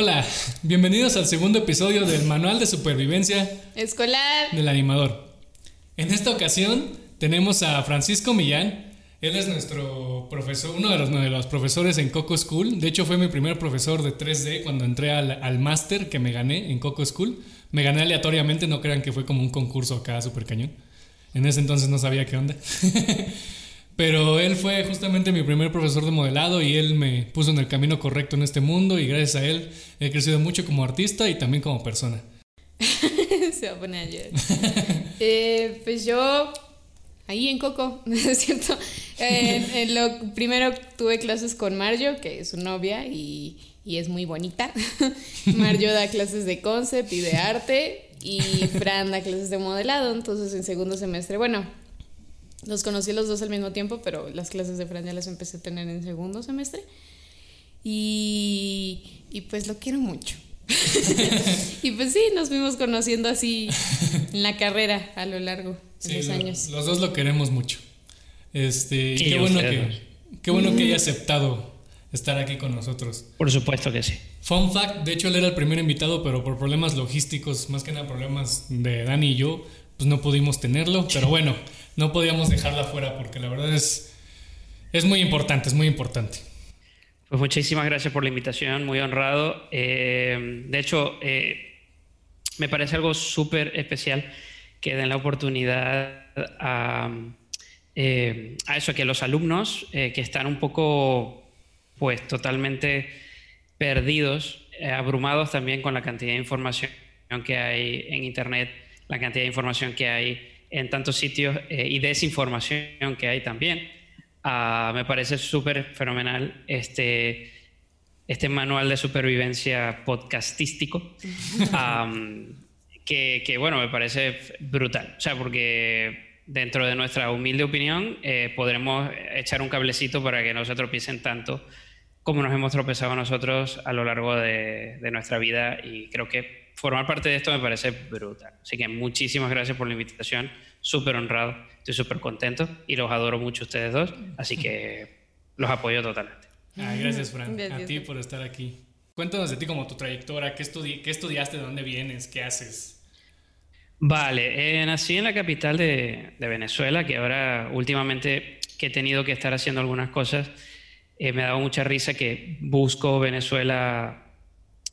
Hola, bienvenidos al segundo episodio del Manual de Supervivencia Escolar del Animador. En esta ocasión tenemos a Francisco Millán. Él es nuestro profesor, uno de los, de los profesores en Coco School. De hecho, fue mi primer profesor de 3D cuando entré al, al máster que me gané en Coco School. Me gané aleatoriamente, no crean que fue como un concurso acá súper cañón. En ese entonces no sabía qué onda. Pero él fue justamente mi primer profesor de modelado y él me puso en el camino correcto en este mundo y gracias a él he crecido mucho como artista y también como persona. Se va a poner a llorar. Eh, pues yo, ahí en Coco, ¿no es cierto? Eh, en lo, primero tuve clases con Mario, que es su novia y, y es muy bonita. Mario da clases de concept y de arte y Fran da clases de modelado. Entonces en segundo semestre, bueno, los conocí los dos al mismo tiempo, pero las clases de Fran ya las empecé a tener en segundo semestre. Y, y pues lo quiero mucho. y pues sí, nos fuimos conociendo así en la carrera a lo largo de los lo- años. Los dos lo queremos mucho. Este, Sí, qué bueno que qué bueno que haya aceptado estar aquí con nosotros. Por supuesto que sí. Fun fact, de hecho él era el primer invitado, pero por problemas logísticos, más que nada problemas de Dani y yo, pues no pudimos tenerlo, pero bueno, no podíamos dejarla fuera porque la verdad es es muy importante, es muy importante. Pues muchísimas gracias por la invitación, muy honrado. Eh, de hecho, eh, me parece algo súper especial que den la oportunidad a, eh, a eso, que los alumnos que están un poco, pues totalmente perdidos, abrumados también con la cantidad de información que hay en Internet, la cantidad de información que hay en tantos sitios eh, y desinformación que hay también. Ah, me parece súper fenomenal este, este manual de supervivencia podcastístico, que, que, bueno, me parece brutal. O sea, porque dentro de nuestra humilde opinión eh, podremos echar un cablecito para que no se tropiecen tanto como nos hemos tropezado nosotros a lo largo de, de nuestra vida y creo que formar parte de esto me parece brutal. Así que muchísimas gracias por la invitación, súper honrado, estoy súper contento y los adoro mucho a ustedes dos, así que los apoyo totalmente. Ay, gracias, Fran, a Gracias. ti por estar aquí. Cuéntanos de ti como tu trayectoria, qué, estudi- qué estudiaste, de dónde vienes, qué haces. Vale, eh, nací en la capital de, de Venezuela, que ahora últimamente que he tenido que estar haciendo algunas cosas, eh, me ha dado mucha risa que busco Venezuela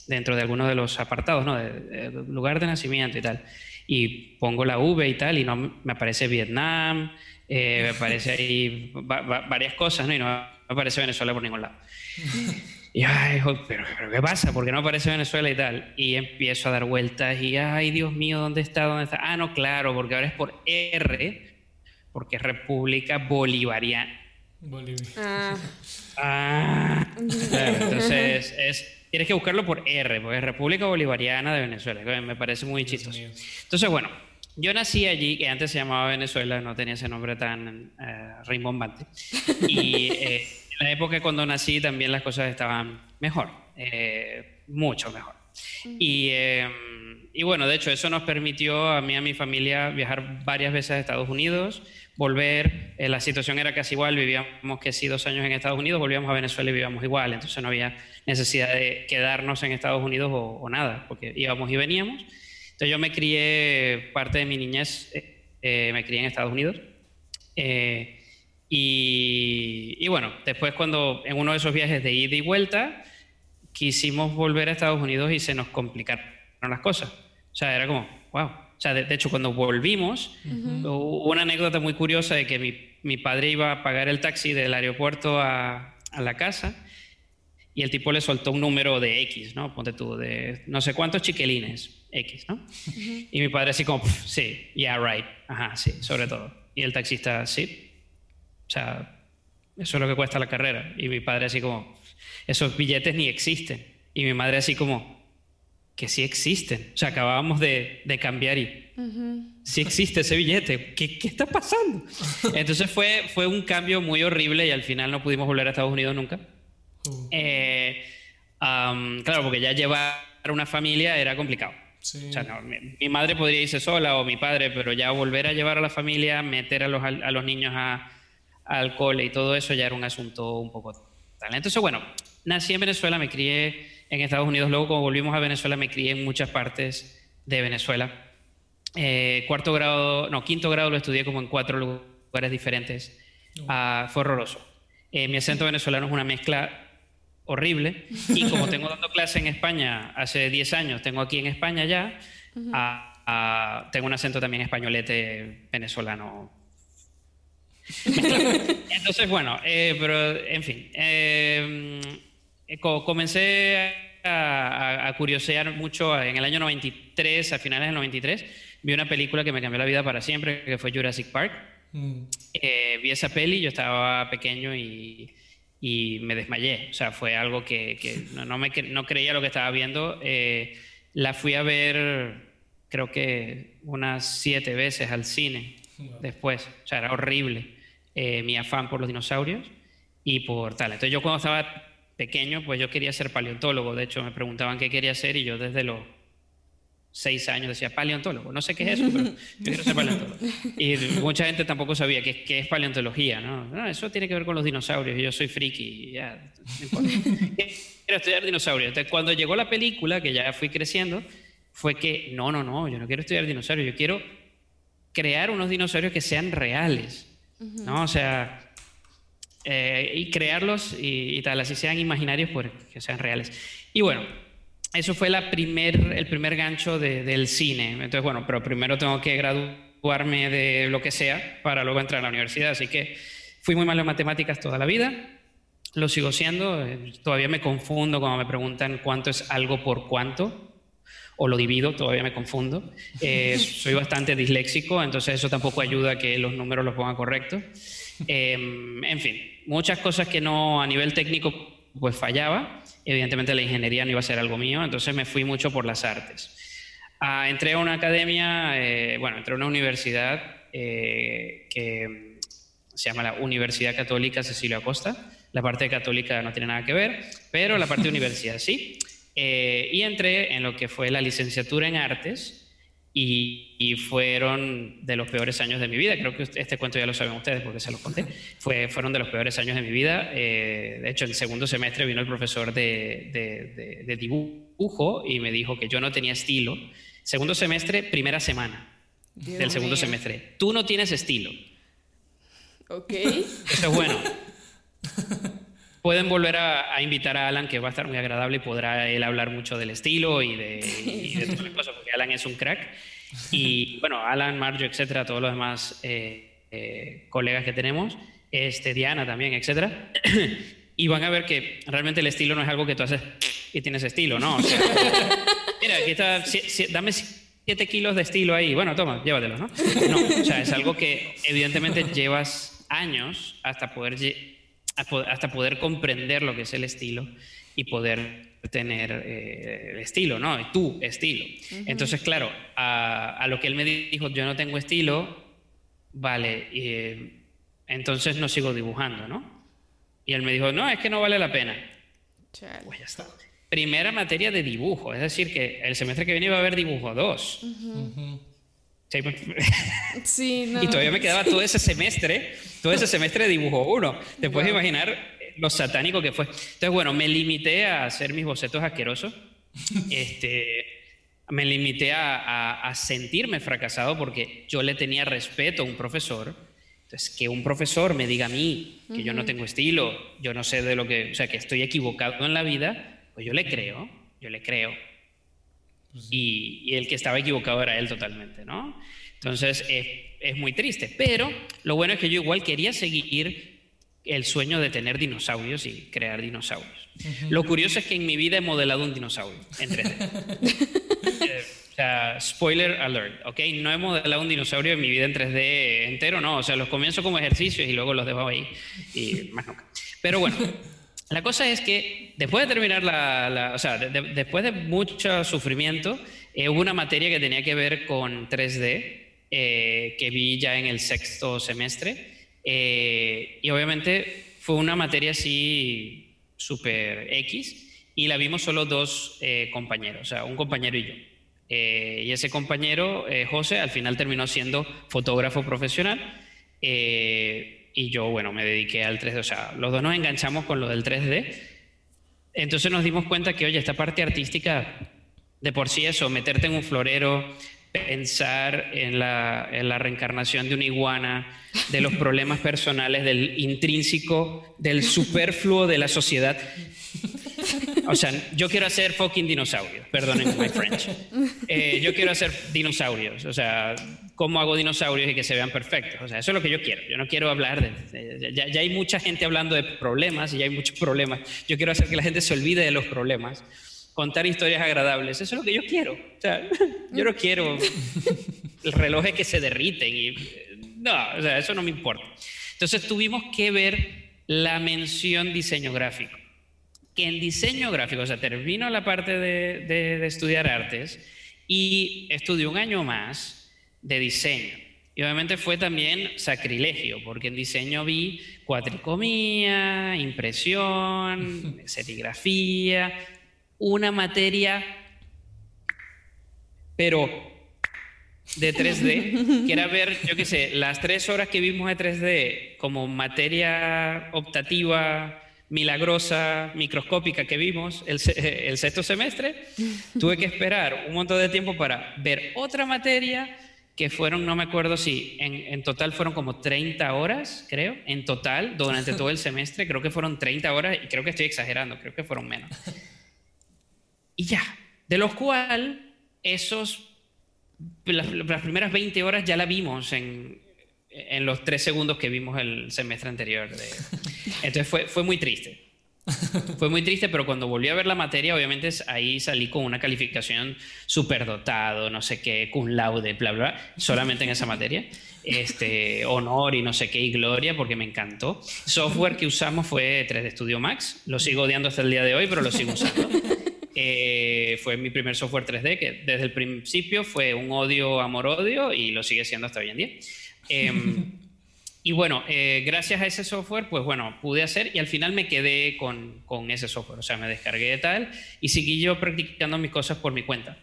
dentro de algunos de los apartados, ¿no? De, de lugar de nacimiento y tal. Y pongo la V y tal, y no me aparece Vietnam, eh, me aparece ahí va- va- varias cosas, ¿no? Y no me aparece Venezuela por ningún lado. Y ay, pero, pero ¿qué pasa? ¿Por qué no aparece Venezuela y tal? Y empiezo a dar vueltas y ay, Dios mío, ¿dónde está? ¿Dónde está? Ah, no, claro, porque ahora es por R, porque es República Bolivariana. Bolivia. Ah, Ah, claro, entonces es, tienes que buscarlo por R, porque es República Bolivariana de Venezuela, que me parece muy chistoso. Entonces, bueno, yo nací allí, que antes se llamaba Venezuela, no tenía ese nombre tan eh, rimbombante. Y eh, en la época cuando nací también las cosas estaban mejor, eh, mucho mejor. Y, eh, y bueno, de hecho, eso nos permitió a mí y a mi familia viajar varias veces a Estados Unidos, volver. eh, la situación era casi igual, vivíamos que sí dos años en Estados Unidos, volvíamos a Venezuela y vivíamos igual, entonces no había necesidad de quedarnos en Estados Unidos o, o nada, porque íbamos y veníamos. Entonces yo me crié, parte de mi niñez, eh, eh, me crié en Estados Unidos. Eh, y, y bueno, después cuando en uno de esos viajes de ida y vuelta, quisimos volver a Estados Unidos y se nos complicaron las cosas. O sea, era como, wow. O sea, de, de hecho, cuando volvimos, hubo una anécdota muy curiosa de que mi, mi padre iba a pagar el taxi del aeropuerto a, a la casa y el tipo le soltó un número de X, ¿no? Ponte tú, de no sé cuántos chiquelines, X, ¿no? Y mi padre así como, "Pff, sí, yeah, right, ajá, sí, sobre todo. Y el taxista, sí, o sea, eso es lo que cuesta la carrera. Y mi padre así como, esos billetes ni existen. Y mi madre así como, que sí existen. O sea, acabábamos de, de cambiar y sí existe ese billete. ¿Qué, qué está pasando? Entonces fue, fue un cambio muy horrible y al final no pudimos volver a Estados Unidos nunca. Uh, Eh, am, claro, porque ya llevar una familia era complicado. sí. O sea, no, mi, mi madre podría irse sola o mi padre, pero ya volver a llevar a la familia, meter a los, al- a los niños a, al cole y todo eso ya era un asunto un poco tal. Entonces, bueno, nací en Venezuela, me crié en Estados Unidos. Luego, como volvimos a Venezuela, me crié en muchas partes de Venezuela. Eh, cuarto grado, no, quinto grado lo estudié como en cuatro lugares diferentes. Ah, fue horroroso. Eh, mi acento venezolano es una mezcla horrible. Y como tengo dando clase en España hace 10 años, tengo aquí en España ya, ah, tengo un acento también españolete venezolano. Entonces, bueno, eh, pero en fin, eh, comencé a, curiosear mucho en el año 93, a finales del 93, vi una película que me cambió la vida para siempre, que fue Jurassic Park. Mm. Eh, vi esa peli, yo estaba pequeño y y me desmayé. O sea, fue algo que, no, me, no creía lo que estaba viendo. Eh, la fui a ver, creo que unas siete veces al cine después. O sea, era horrible eh, mi afán por los dinosaurios y por tal. Entonces yo cuando estaba pequeño, pues yo quería ser paleontólogo. De hecho, me preguntaban qué quería ser y yo desde los seis años decía paleontólogo. No sé qué es eso, pero yo quiero ser paleontólogo. Y mucha gente tampoco sabía qué, qué es paleontología, ¿no? Eso tiene que ver con los dinosaurios y yo soy friki. Ya, quiero estudiar dinosaurios. Entonces, cuando llegó la película, que ya fui creciendo, fue que no, no, no, yo no quiero estudiar dinosaurios, yo quiero crear unos dinosaurios que sean reales, ¿no? O sea, eh, y crearlos y, y, tal, así sean imaginarios, pues que sean reales. Y bueno, eso fue la primer, el primer gancho del cine. Entonces, bueno, pero primero tengo que graduarme de lo que sea para luego entrar a la universidad. Así que fui muy malo en matemáticas toda la vida. Lo sigo siendo. Eh, todavía me confundo cuando me preguntan cuánto es algo por cuánto. O lo divido, todavía me confundo. Eh, soy bastante disléxico, entonces eso tampoco ayuda a que los números los pongan correctos. Em, en fin, muchas cosas que no a nivel técnico pues fallaba. Evidentemente la ingeniería no iba a ser algo mío, entonces me fui mucho por las artes. Ah, entré a una academia, eh, bueno, entré a una universidad eh, que se llama la Universidad Católica Cecilio Acosta. La parte católica no tiene nada que ver, pero la parte de universidad sí. Eh, y entré en lo que fue la licenciatura en artes, y, fueron de los peores años de mi vida. Creo que este cuento ya lo saben ustedes porque se los conté. Fue, fueron de los peores años de mi vida. Eh, de hecho, en el segundo semestre vino el profesor de, de, dibujo y me dijo que yo no tenía estilo. Segundo semestre, primera semana del segundo semestre. Tú no tienes estilo. Ok. Eso es bueno. Pueden volver a, invitar a Alan, que va a estar muy agradable y podrá él hablar mucho del estilo y de, todas las cosas, porque Alan es un crack. Y bueno, Alan, Marjo, etcétera, todos los demás eh, eh, colegas que tenemos, este, Diana también, etcétera. y van a ver que realmente el estilo no es algo que tú haces y tienes estilo, ¿no? mira, aquí está, dame 7 kilos de estilo ahí. Bueno, toma, llévatelo, ¿no? No, o sea, es algo que evidentemente llevas años hasta poder hasta poder comprender lo que es el estilo y poder tener eh, estilo, ¿no? Tu estilo. Entonces, claro, a, lo que él me dijo, yo no tengo estilo, vale, eh, entonces no sigo dibujando, ¿no? Y él me dijo, no, es que no vale la pena. Pues ya está. Primera materia de dibujo, es decir, que el semestre que viene iba a haber dibujo 2. Y todavía me quedaba todo ese semestre, todo ese semestre de dibujo uno. Te puedes imaginar lo satánico que fue. Entonces, bueno, me limité a hacer mis bocetos asquerosos. Este, me limité a, a, sentirme fracasado porque yo le tenía respeto a un profesor. Entonces, que un profesor me diga a mí que yo no tengo estilo, yo no sé de lo que, o sea, que estoy equivocado en la vida, pues yo le creo, yo le creo. Pues y, el que estaba equivocado era él totalmente, ¿no? Entonces es, muy triste, pero lo bueno es que yo igual quería seguir el sueño de tener dinosaurios y crear dinosaurios. Lo curioso es que en mi vida he modelado un dinosaurio en 3D. Eh, o sea, spoiler alert, ¿ok? No he modelado un dinosaurio en mi vida en 3D entero, no. O sea, los comienzo como ejercicios y luego los dejo ahí y más nunca. Pero bueno, la cosa es que después de terminar la, o sea, después de mucho sufrimiento, eh, hubo una materia que tenía que ver con 3D, eh, que vi ya en el sexto semestre, eh, y obviamente fue una materia así súper X, y la vimos solo dos compañeros, o sea, un compañero y yo. y ese compañero, José, al final terminó siendo fotógrafo profesional y yo, bueno, me dediqué al 3D. O sea, los dos nos enganchamos con lo del 3D. entonces nos dimos cuenta que, oye, esta parte artística, de por sí eso, meterte en un florero, pensar en la, en la, reencarnación de una iguana, de los problemas personales, del intrínseco, del superfluo de la sociedad. O sea, yo quiero hacer fucking dinosaurios, perdonen my French. Eh, yo quiero hacer dinosaurios, o sea, ¿cómo hago dinosaurios y que se vean perfectos? O sea, eso es lo que yo quiero. Yo no quiero hablar de... ya, ya hay mucha gente hablando de problemas y ya hay muchos problemas. Yo quiero hacer que la gente se olvide de los problemas contar historias agradables. Eso es lo que yo quiero. O sea, yo no quiero relojes que se derriten. Y, no, o sea, eso no me importa. Entonces tuvimos que ver la mención diseño gráfico. Que en diseño gráfico, o sea, termino la parte de, de, estudiar artes y estudié un año más de diseño. Y obviamente fue también sacrilegio, porque en diseño vi cuatricomía, impresión, serigrafía, una materia, pero de 3D, que era ver, yo qué sé, las tres horas que vimos de 3D como materia optativa, milagrosa, microscópica que vimos el, el, sexto semestre, tuve que esperar un montón de tiempo para ver otra materia que fueron, no me acuerdo si en, en, total fueron como 30 horas, creo, en total, durante todo el semestre, creo que fueron 30 horas y creo que estoy exagerando, creo que fueron menos y ya. De los cuales esos, las, primeras 20 horas ya la vimos en, en, los tres segundos que vimos el semestre anterior. entonces fue, fue muy triste. Fue muy triste, pero cuando volví a ver la materia, obviamente ahí salí con una calificación súper dotado, no sé qué, cum laude, bla, bla, solamente en esa materia. Este, honor y no sé qué, y gloria, porque me encantó. Software que usamos fue 3D Studio Max, lo sigo odiando hasta el día de hoy, pero lo sigo usando. Eh, fue mi primer software 3D, que desde el principio fue un odio, amor-odio, y lo sigue siendo hasta hoy en día. Em, y bueno, eh, gracias a ese software, pues bueno, pude hacer y al final me quedé con, con, ese software. O sea, me descargué tal y seguí yo practicando mis cosas por mi cuenta.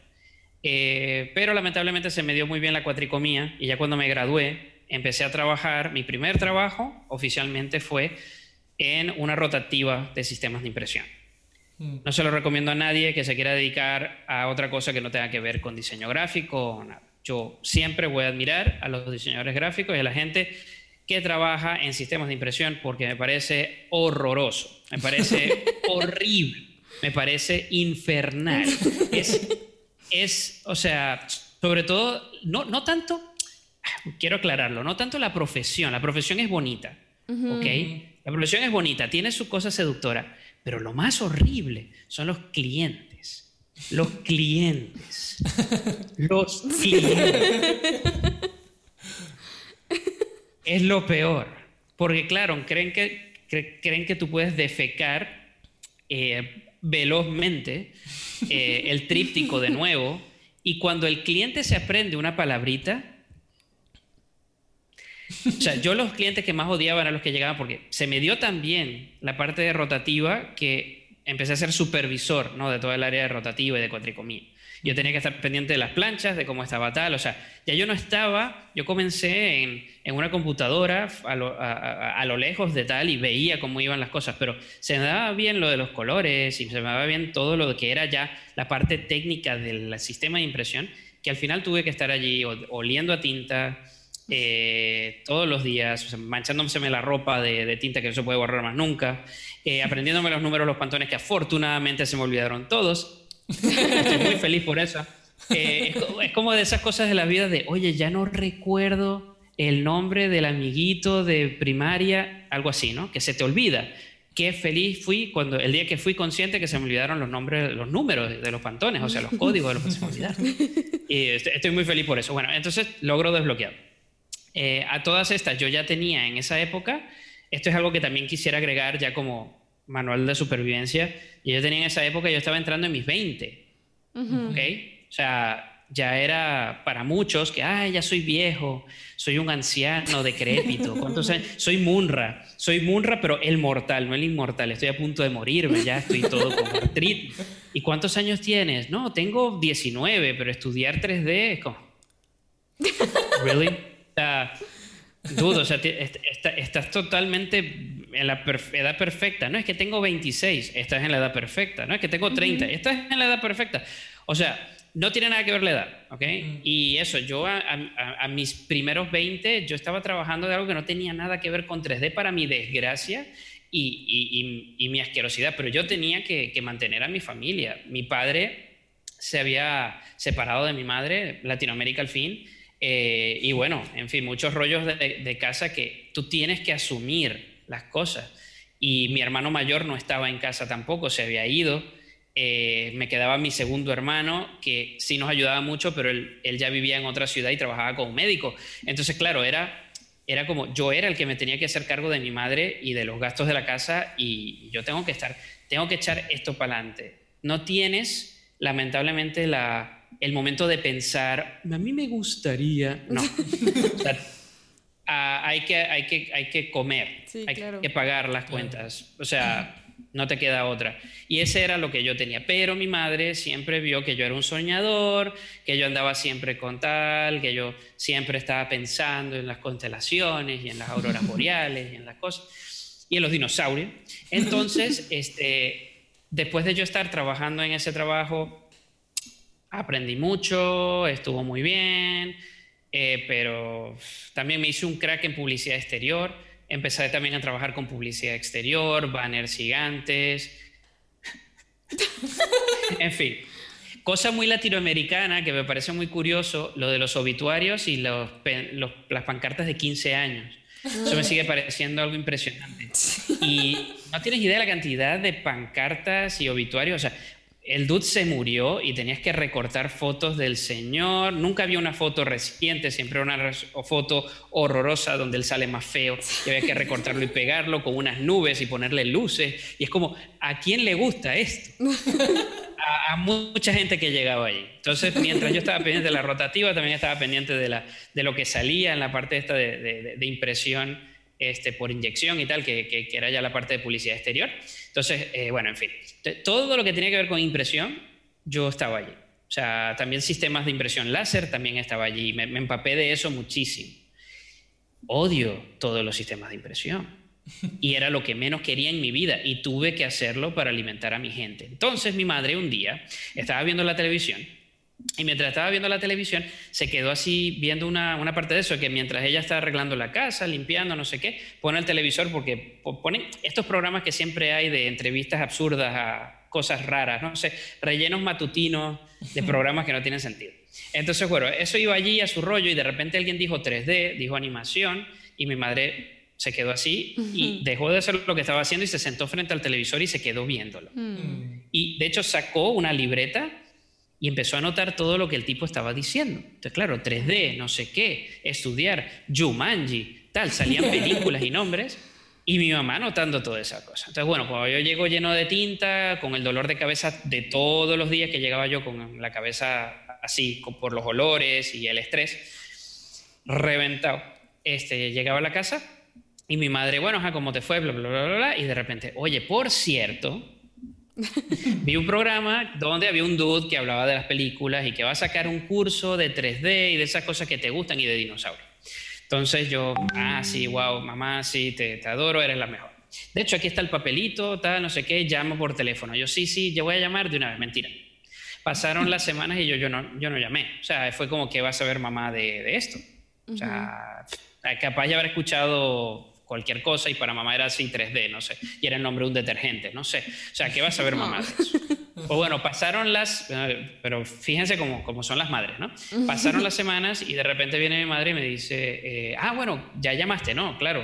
Eh, pero lamentablemente se me dio muy bien la cuatricomía y ya cuando me gradué empecé a trabajar. Mi primer trabajo oficialmente fue en una rotativa de sistemas de impresión. Mm. No se lo recomiendo a nadie que se quiera dedicar a otra cosa que no tenga que ver con diseño gráfico o nada. Yo siempre voy a admirar a los diseñadores gráficos y a la gente que trabaja en sistemas de impresión porque me parece horroroso, me parece horrible, me parece infernal. Es, es, o sea, sobre todo, no, no tanto, quiero aclararlo, no tanto la profesión, la profesión es bonita, ¿ok? La profesión es bonita, tiene su cosa seductora, pero lo más horrible son los clientes. Los clientes. Los clientes. Es lo peor. Porque claro, creen que, creen que tú puedes defecar eh, velozmente eh, el tríptico de nuevo y cuando el cliente se aprende una palabrita, o sea, yo los clientes que más odiaban eran los que llegaban porque se me dio también la parte de rotativa que empecé a ser supervisor ¿no? de toda el área de rotativa y de cuatricomía. Yo tenía que estar pendiente de las planchas, de cómo estaba tal, o sea, ya yo no estaba, yo comencé en, una computadora a lo, a, lo, lejos de tal y veía cómo iban las cosas, pero se me daba bien lo de los colores y se me daba bien todo lo que era ya la parte técnica del sistema de impresión, que al final tuve que estar allí oliendo a tinta, eh, todos los días, manchándome la ropa de, tinta que no se puede borrar más nunca, eh, aprendiéndome los números los pantones que afortunadamente se me olvidaron todos. Estoy muy feliz por eso. Eh, es, como de esas cosas de la vida de, oye, ya no recuerdo el nombre del amiguito de primaria, algo así, ¿no? Que se te olvida. Qué feliz fui cuando el día que fui consciente que se me olvidaron los nombres, los números de los pantones, o sea, los códigos de los que se me olvidaron. Y estoy muy feliz por eso. Bueno, entonces logro desbloquear. Eh, a todas estas yo ya tenía en esa época, esto es algo que también quisiera agregar ya como manual de supervivencia, y yo tenía en esa época, yo estaba entrando en mis 20, ¿ok? O sea, ya era para muchos que, ay, ya soy viejo, soy un anciano decrépito, ¿cuántos años? Soy Munra, soy Munra, pero el mortal, no el inmortal, estoy a punto de morirme, ya estoy todo con artritis. ¿Y cuántos años tienes? No, tengo 19, pero estudiar 3D es como... ¿Really? sea, dudo, o sea, estás totalmente en la edad perfecta. No es que tengo 26, estás en la edad perfecta. No es que tengo 30, estás en la edad perfecta. O sea, no tiene nada que ver la edad, ¿ok? Y eso, yo a, mis primeros 20, yo estaba trabajando de algo que no tenía nada que ver con 3D para mi desgracia y, y, mi asquerosidad, pero yo tenía que, mantener a mi familia. Mi padre se había separado de mi madre, Latinoamérica al fin, eh, y bueno, en fin, muchos rollos de, de casa que tú tienes que asumir las cosas. Y mi hermano mayor no estaba en casa tampoco, se había ido. Eh, me quedaba mi segundo hermano, que sí nos ayudaba mucho, pero él, ya vivía en otra ciudad y trabajaba como médico. Entonces, claro, era, era como yo era el que me tenía que hacer cargo de mi madre y de los gastos de la casa y yo tengo que estar, tengo que echar esto para adelante. No tienes, lamentablemente, la, el momento de pensar, a mí me gustaría, no. hay, que, hay, que, hay que comer, hay que pagar las cuentas. O sea, no te queda otra. Y ese era lo que yo tenía. Pero mi madre siempre vio que yo era un soñador, que yo andaba siempre con tal, que yo siempre estaba pensando en las constelaciones y en las auroras boreales y en las cosas y en los dinosaurios. Entonces, este, después de yo estar trabajando en ese trabajo, aprendí mucho, estuvo muy bien, eh, pero también me hice un crack en publicidad exterior Empecé también a trabajar con publicidad exterior, banners gigantes. en fin, cosa muy latinoamericana que me parece muy curioso, lo de los obituarios y los, las pancartas de 15 años. Eso me sigue pareciendo algo impresionante. Y no tienes idea de la cantidad de pancartas y obituarios. O sea, el dude se murió y tenías que recortar fotos del señor. Nunca había una foto reciente, siempre una foto horrorosa donde él sale más feo y había que recortarlo y pegarlo con unas nubes y ponerle luces. Y es como, ¿a quién le gusta esto? A, mucha gente que llegaba allí. Entonces, mientras yo estaba pendiente de la rotativa, también estaba pendiente de, lo que salía en la parte esta de, impresión este, por inyección y tal, que, que, era ya la parte de publicidad exterior. Entonces, eh, bueno, en fin, todo lo que tenía que ver con impresión, yo estaba allí. O sea, también sistemas de impresión láser también estaba allí. Me, me empapé de eso muchísimo. Odio todos los sistemas de impresión. Y era lo que menos quería en mi vida y tuve que hacerlo para alimentar a mi gente. Entonces mi madre un día estaba viendo la televisión y mientras estaba viendo la televisión, se quedó así viendo una, una, parte de eso, que mientras ella está arreglando la casa, limpiando, no sé qué, pone el televisor porque ponen estos programas que siempre hay de entrevistas absurdas a cosas raras, no sé, rellenos matutinos de programas que no tienen sentido. Entonces, bueno, eso iba allí a su rollo y de repente alguien dijo 3D, dijo animación y mi madre se quedó así y dejó de hacer lo que estaba haciendo y se sentó frente al televisor y se quedó viéndolo. Mm. Y de hecho sacó una libreta y empezó a notar todo lo que el tipo estaba diciendo. Entonces, claro, 3D, no sé qué, estudiar, Jumanji, tal, salían películas y nombres, y mi mamá notando toda esa cosa. Entonces, bueno, cuando yo llego lleno de tinta, con el dolor de cabeza de todos los días que llegaba yo con la cabeza así, por los olores y el estrés, reventado, este, llegaba a la casa y mi madre, bueno, ¿cómo te fue? Bla, bla, bla, bla, y de repente, oye, por cierto, Vi un programa donde había un dude que hablaba de las películas y que va a sacar un curso de 3D y de esas cosas que te gustan y de dinosaurios. Entonces yo, ah, sí, wow, mamá, sí, te, te adoro, eres la mejor. De hecho, aquí está el papelito, tal, no sé qué, llamo por teléfono. Yo, sí, sí, yo voy a llamar de una vez, mentira. Pasaron las semanas y yo, yo, no, yo no llamé. O sea, fue como que vas a ver mamá de, de esto. O sea, capaz de haber escuchado cualquier cosa y para mamá era así 3D, no sé, y era el nombre de un detergente, no sé. O sea, ¿qué vas a ver mamá de eso? Pues bueno, pasaron las, pero fíjense cómo, cómo son las madres, ¿no? Pasaron las semanas y de repente viene mi madre y me dice, eh, ah, bueno, ya llamaste, ¿no? Claro,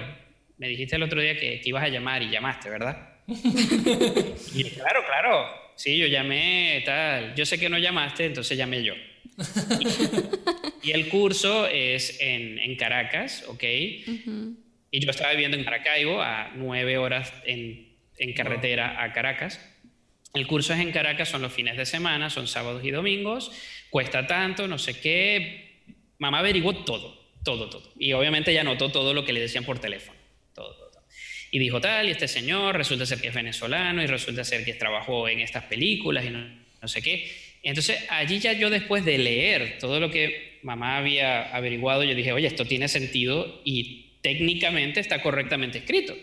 me dijiste el otro día que, ibas a llamar y llamaste, ¿verdad? y claro, claro, sí, yo llamé, tal, yo sé que no llamaste, entonces llamé yo. Y, el curso es en, en Caracas, ¿ok? Y yo estaba viviendo en Maracaibo, a nueve horas en, en carretera a Caracas. El curso es en Caracas, son los fines de semana, son sábados y domingos, cuesta tanto, no sé qué. Mamá averiguó todo, todo, todo. Y obviamente ya notó todo lo que le decían por teléfono. Todo, todo, Y dijo tal, y este señor resulta ser que es venezolano y resulta ser que trabajó en estas películas y no, no sé qué. Entonces allí ya yo después de leer todo lo que mamá había averiguado, yo dije, oye, esto tiene sentido y técnicamente está correctamente escrito.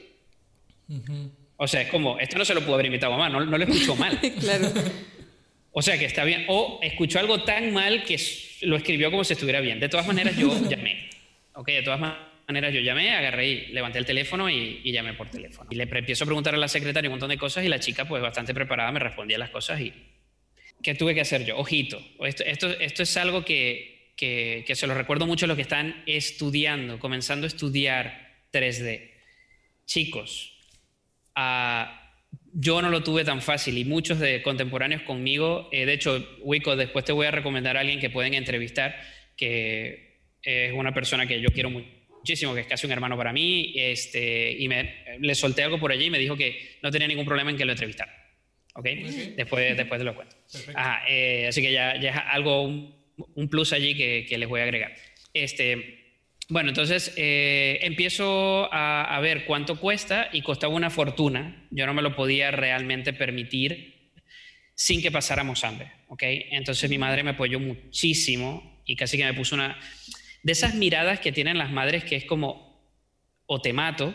O sea, es como, esto no se lo pudo haber invitado mamá, no, no lo escuchó mal. claro. O sea, que está bien. O escuchó algo tan mal que lo escribió como si estuviera bien. De todas maneras, yo llamé. Ok, de todas maneras, yo llamé, agarré y levanté el teléfono y, llamé por teléfono. Y le empiezo a preguntar a la secretaria un montón de cosas y la chica, pues bastante preparada, me respondía las cosas y. ¿Qué tuve que hacer yo? Ojito. Esto, esto, esto es algo que, que, que se lo recuerdo mucho a los que están estudiando, comenzando a estudiar 3D. Chicos, a yo no lo tuve tan fácil y muchos de contemporáneos conmigo, eh, de hecho, Wico, después te voy a recomendar a alguien que pueden entrevistar, que es una persona que yo quiero muchísimo, que es casi un hermano para mí, este, y me, le solté algo por allí y me dijo que no tenía ningún problema en que lo entrevistara. ¿Ok? Después, después te lo cuento. Eh, así que ya, ya es algo, un, plus allí que, que les voy a agregar. Este, bueno, entonces eh, empiezo a, ver cuánto cuesta y costaba una fortuna. Yo no me lo podía realmente permitir sin que pasáramos hambre, ¿ok? Entonces mi madre me apoyó muchísimo y casi que me puso una... De esas miradas que tienen las madres que es como, o te mato,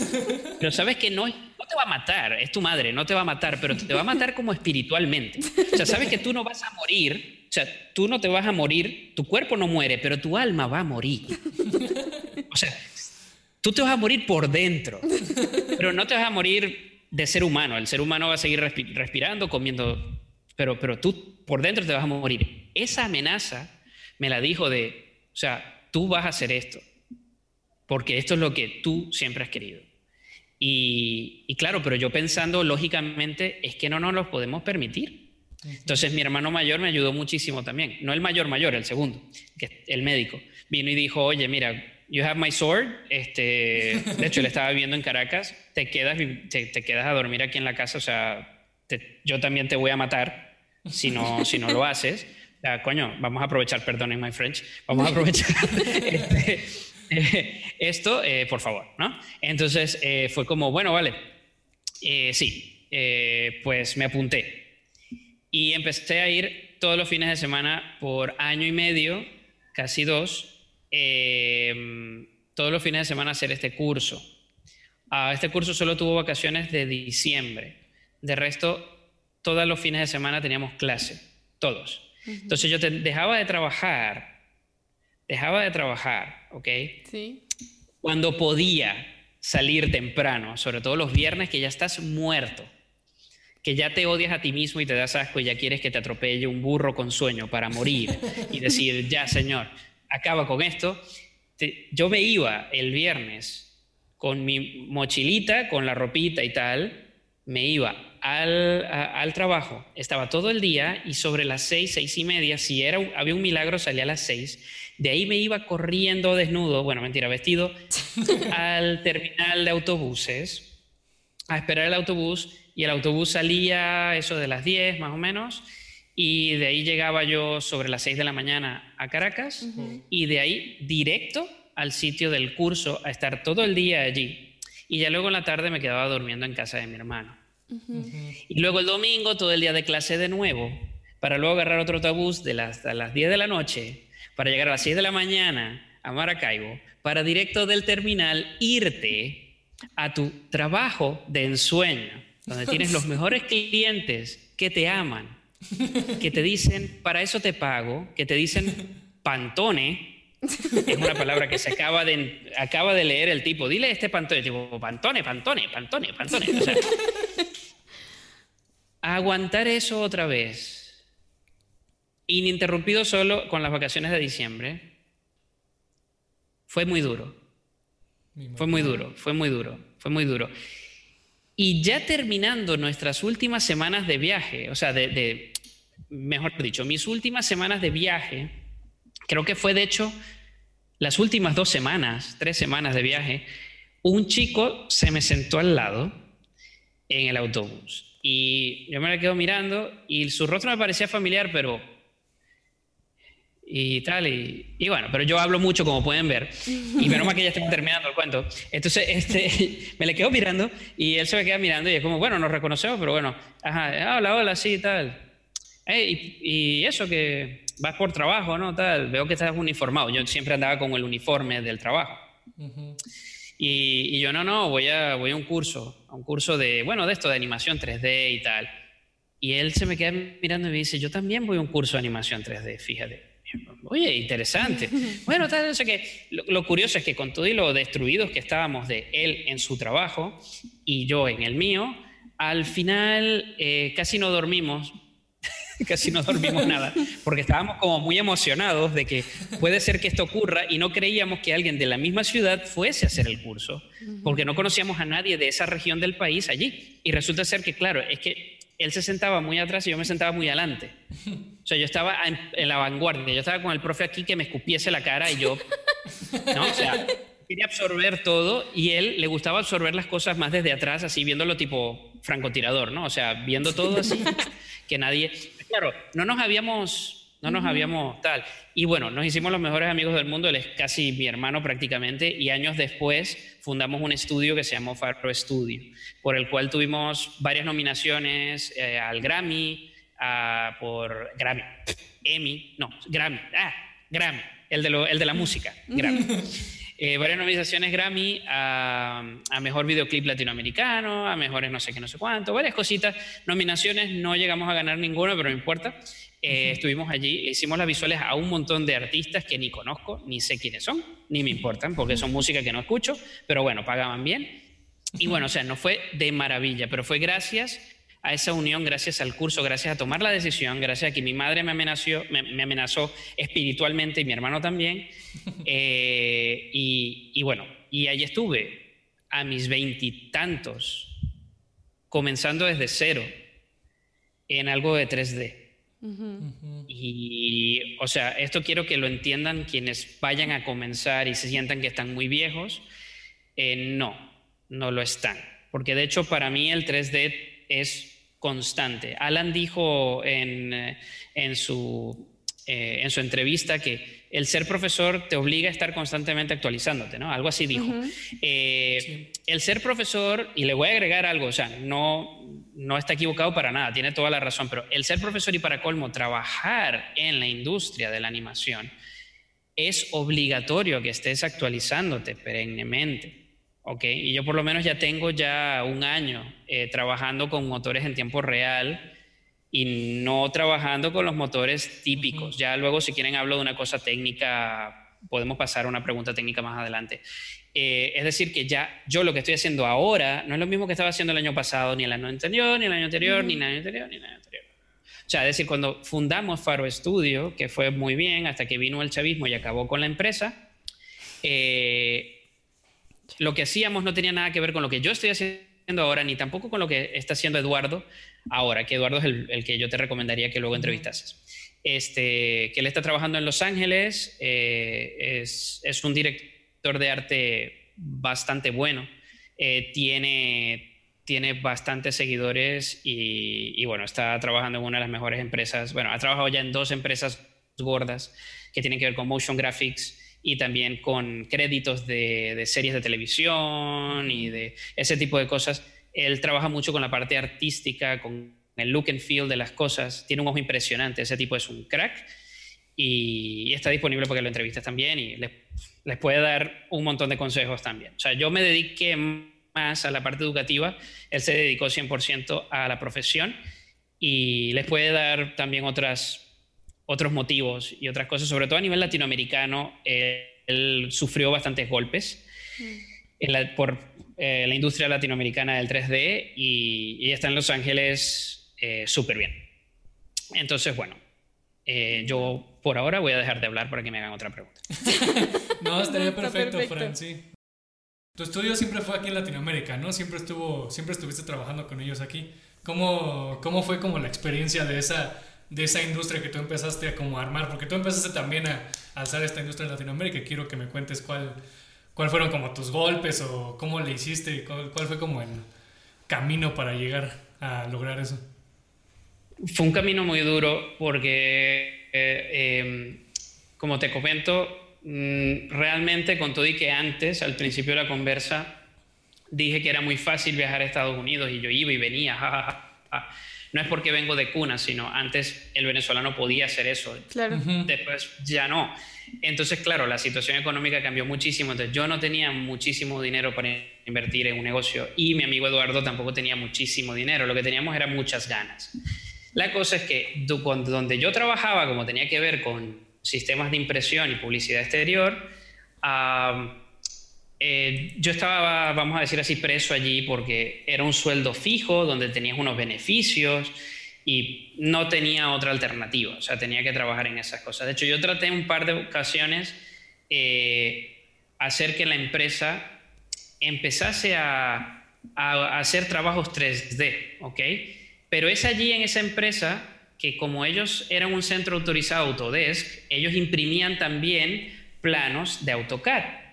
pero sabes que no, no te va a matar, es tu madre, no te va a matar, pero te va a matar como espiritualmente. O sea, sabes que tú no vas a morir sea, tú no te vas a morir, tu cuerpo no muere, pero tu alma va a morir. O sea, tú te vas a morir por dentro, pero no te vas a morir de ser humano. El ser humano va a seguir respirando, comiendo, pero, pero tú por dentro te vas a morir. Esa amenaza me la dijo de, o sea, tú vas a hacer esto, porque esto es lo que tú siempre has querido. Y, y claro, pero yo pensando lógicamente, es que no nos lo podemos permitir. Entonces mi hermano mayor me ayudó muchísimo también. No el mayor mayor, el segundo, que es el médico. Vino y dijo, oye, mira, you have my sword. Este, de hecho, él estaba viviendo en Caracas. Te quedas, te, quedas a dormir aquí en la casa. O sea, yo también te voy a matar si no, si no lo haces. coño, vamos a aprovechar, perdonen my French, vamos a aprovechar este, eh, esto, eh, por favor, ¿no? Entonces eh, fue como, bueno, vale, sí, pues me apunté y empecé a ir todos los fines de semana por año y medio, casi dos, em, todos los fines de semana a hacer este curso. Ah, este curso solo tuvo vacaciones de diciembre. De resto, todos los fines de semana teníamos clase, todos. Entonces yo te dejaba de trabajar, dejaba de trabajar, ¿ok? Sí. Cuando podía salir temprano, sobre todo los viernes que ya estás muerto que ya te odias a ti mismo y te das asco y ya quieres que te atropelle un burro con sueño para morir y decir, ya Señor, acaba con esto. yo me iba el viernes con mi mochilita, con la ropita y tal, me iba al, al, trabajo, estaba todo el día y sobre las seis, seis y media, si era, había un milagro, salía a las seis, de ahí me iba corriendo desnudo, bueno, mentira, vestido, al terminal de autobuses, a esperar el autobús y el autobús salía eso de las 10 más o menos y de ahí llegaba yo sobre las 6 de la mañana a Caracas y de ahí directo al sitio del curso a estar todo el día allí. Y ya luego en la tarde me quedaba durmiendo en casa de mi hermano. Y luego el domingo todo el día de clase de nuevo para luego agarrar otro autobús de las, a las 10 de la noche para llegar a las 6 de la mañana a Maracaibo para directo del terminal irte a tu trabajo de ensueño donde tienes los mejores clientes que te aman, que te dicen, para eso te pago, que te dicen pantone, es una palabra que se acaba de, acaba de leer el tipo, dile este pantone, tipo, pantone, pantone, pantone, pantone. aguantar eso otra vez, ininterrumpido solo con las vacaciones de diciembre, fue muy duro. Fue muy duro, fue muy duro, fue muy duro. Y ya terminando nuestras últimas semanas de viaje, o sea, de, mejor dicho, mis últimas semanas de viaje, creo que fue de hecho las últimas dos semanas, tres semanas de viaje, un chico se me sentó al lado en el autobús. Y yo me la quedo mirando y su rostro me parecía familiar, pero y tal, y, bueno, pero yo hablo mucho como pueden ver, y menos mal que ya estoy terminando el cuento. Entonces, este, me le quedo mirando y él se me queda mirando y es como, bueno, nos reconocemos, pero bueno, ajá, hola, hola, sí, tal. y, eso que vas por trabajo, ¿no? Tal, veo que estás uniformado. Yo siempre andaba con el uniforme del trabajo. Y, yo, no, no, voy a, voy a un curso, a un curso de, bueno, de esto, de animación 3D y tal. Y él se me queda mirando y me dice, yo también voy a un curso de animación 3D, fíjate. Oye, interesante. Bueno, tal, vez que lo, curioso es que con todo y lo destruidos que estábamos de él en su trabajo y yo en el mío, al final eh, casi no dormimos casi no dormimos nada, porque estábamos como muy emocionados de que puede ser que esto ocurra y no creíamos que alguien de la misma ciudad fuese a hacer el curso, porque no conocíamos a nadie de esa región del país allí. Y resulta ser que, claro, es que él se sentaba muy atrás y yo me sentaba muy adelante. O sea, yo estaba en, la vanguardia, yo estaba con el profe aquí que me escupiese la cara y yo, ¿no? O sea, quería absorber todo y él le gustaba absorber las cosas más desde atrás, así viéndolo tipo francotirador, ¿no? O sea, viendo todo así, que nadie, claro, no nos habíamos, no nos habíamos tal. Y bueno, nos hicimos los mejores amigos del mundo, él es casi mi hermano prácticamente, y años después fundamos un estudio que se llamó Faro Studio, por el cual tuvimos varias nominaciones eh, al Grammy, por Grammy, Emmy, no, Grammy, ah, Grammy, el de, el de la música, Grammy. Eh, varias nominaciones Grammy a, Mejor Videoclip Latinoamericano, a Mejores no sé qué, no sé cuánto, varias cositas. Nominaciones, no llegamos a ganar ninguna, pero no importa. Eh, estuvimos allí, hicimos las visuales a un montón de artistas que ni conozco, ni sé quiénes son, ni me importan, porque son música que no escucho, pero bueno, pagaban bien. Y bueno, o sea, no fue de maravilla, pero fue gracias a esa unión, gracias al curso, gracias a tomar la decisión, gracias a que mi madre me amenazó, me, amenazó espiritualmente y mi hermano también. Eh, y, bueno, y ahí estuve a mis veintitantos, comenzando desde cero, en algo de 3D. Y, o sea, esto quiero que lo entiendan quienes vayan a comenzar y se sientan que están muy viejos. Eh, no, no lo están. Porque de hecho para mí el 3D es constante. Alan dijo en, eh, en, su, eh, en su entrevista que el ser profesor te obliga a estar constantemente actualizándote, ¿no? Algo así dijo. Eh, el ser profesor, y le voy a agregar algo, o sea, no, no está equivocado para nada, tiene toda la razón, pero el ser profesor y para colmo, trabajar en la industria de la animación, es obligatorio que estés actualizándote perennemente. ¿Ok? Y yo por lo menos ya tengo ya un año eh, trabajando con motores en tiempo real y no trabajando con los motores típicos. Ya luego si quieren hablo de una cosa técnica, podemos pasar a una pregunta técnica más adelante. Eh, es decir, que ya yo lo que estoy haciendo ahora no es lo mismo que estaba haciendo el año pasado, ni el año anterior, ni el año anterior, ni el año anterior, ni el año anterior. O sea, es decir, cuando fundamos Faro Studio, que fue muy bien hasta que vino el chavismo y acabó con la empresa, eh, lo que hacíamos no tenía nada que ver con lo que yo estoy haciendo ahora, ni tampoco con lo que está haciendo Eduardo ahora, que Eduardo es el, que yo te recomendaría que luego entrevistases. Este, que él está trabajando en Los Ángeles, eh, es, un director de arte bastante bueno, eh, tiene, tiene bastantes seguidores y, y, bueno, está trabajando en una de las mejores empresas, bueno, ha trabajado ya en dos empresas gordas que tienen que ver con motion graphics y también con créditos de, series de televisión y de ese tipo de cosas. Él trabaja mucho con la parte artística, con el look and feel de las cosas. Tiene un ojo impresionante. Ese tipo es un crack y, está disponible para que lo entrevistes también y les, les, puede dar un montón de consejos también. O sea, yo me dediqué más a la parte educativa, él se dedicó 100% a la profesión y les puede dar también otras otros motivos y otras cosas, sobre todo a nivel latinoamericano, él sufrió bastantes golpes mm. por eh, la industria latinoamericana del 3D y, está en Los Ángeles eh, súper bien. Entonces, bueno, eh, yo por ahora voy a dejar de hablar para que me hagan otra pregunta. no, estaría perfecto, Fran, sí. Tu estudio siempre fue aquí en Latinoamérica, ¿no? Siempre, estuvo, siempre estuviste trabajando con ellos aquí. ¿Cómo, cómo fue como la experiencia de esa de esa industria que tú empezaste a como armar, porque tú empezaste también a, alzar esta industria en Latinoamérica. Quiero que me cuentes cuál, cuál fueron como tus golpes o cómo le hiciste, cuál, cuál fue como el camino para llegar a lograr eso. Fue un camino muy duro porque, eh, em, como te comento, mm, realmente con todo y que antes, al principio de la conversa, dije que era muy fácil viajar a Estados Unidos y yo iba y venía, No es porque vengo de cuna, sino antes el venezolano podía hacer eso. Claro. Después ya no. Entonces, claro, la situación económica cambió muchísimo. Entonces, yo no tenía muchísimo dinero para invertir en un negocio y mi amigo Eduardo tampoco tenía muchísimo dinero. Lo que teníamos era muchas ganas. La cosa es que donde yo trabajaba, como tenía que ver con sistemas de impresión y publicidad exterior, eh, yo estaba, vamos a decir así, preso allí porque era un sueldo fijo, donde tenías unos beneficios y no tenía otra alternativa, o sea, tenía que trabajar en esas cosas. De hecho, yo traté un par de ocasiones eh, hacer que la empresa empezase a, a, hacer trabajos 3D, ¿ok? Pero es allí en esa empresa que como ellos eran un centro autorizado Autodesk, ellos imprimían también planos de AutoCAD.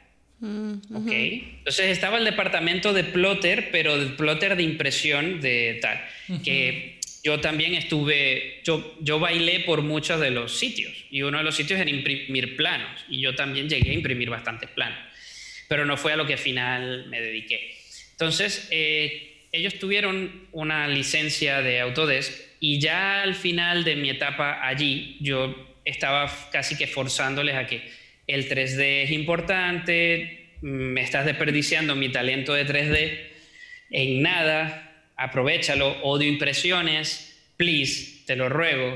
Mm, ¿ok? Entonces estaba el departamento de plotter, pero de plotter de impresión de tal, que yo también estuve, yo, yo bailé por muchos de los sitios y uno de los sitios era imprimir planos y yo también llegué a imprimir bastantes planos, pero no fue a lo que al final me dediqué. Entonces, eh, ellos tuvieron una licencia de Autodesk y ya al final de mi etapa allí, yo estaba casi que forzándoles a que el 3D es importante, me estás desperdiciando mi talento de 3D en nada, aprovechalo, odio impresiones, please, te lo ruego,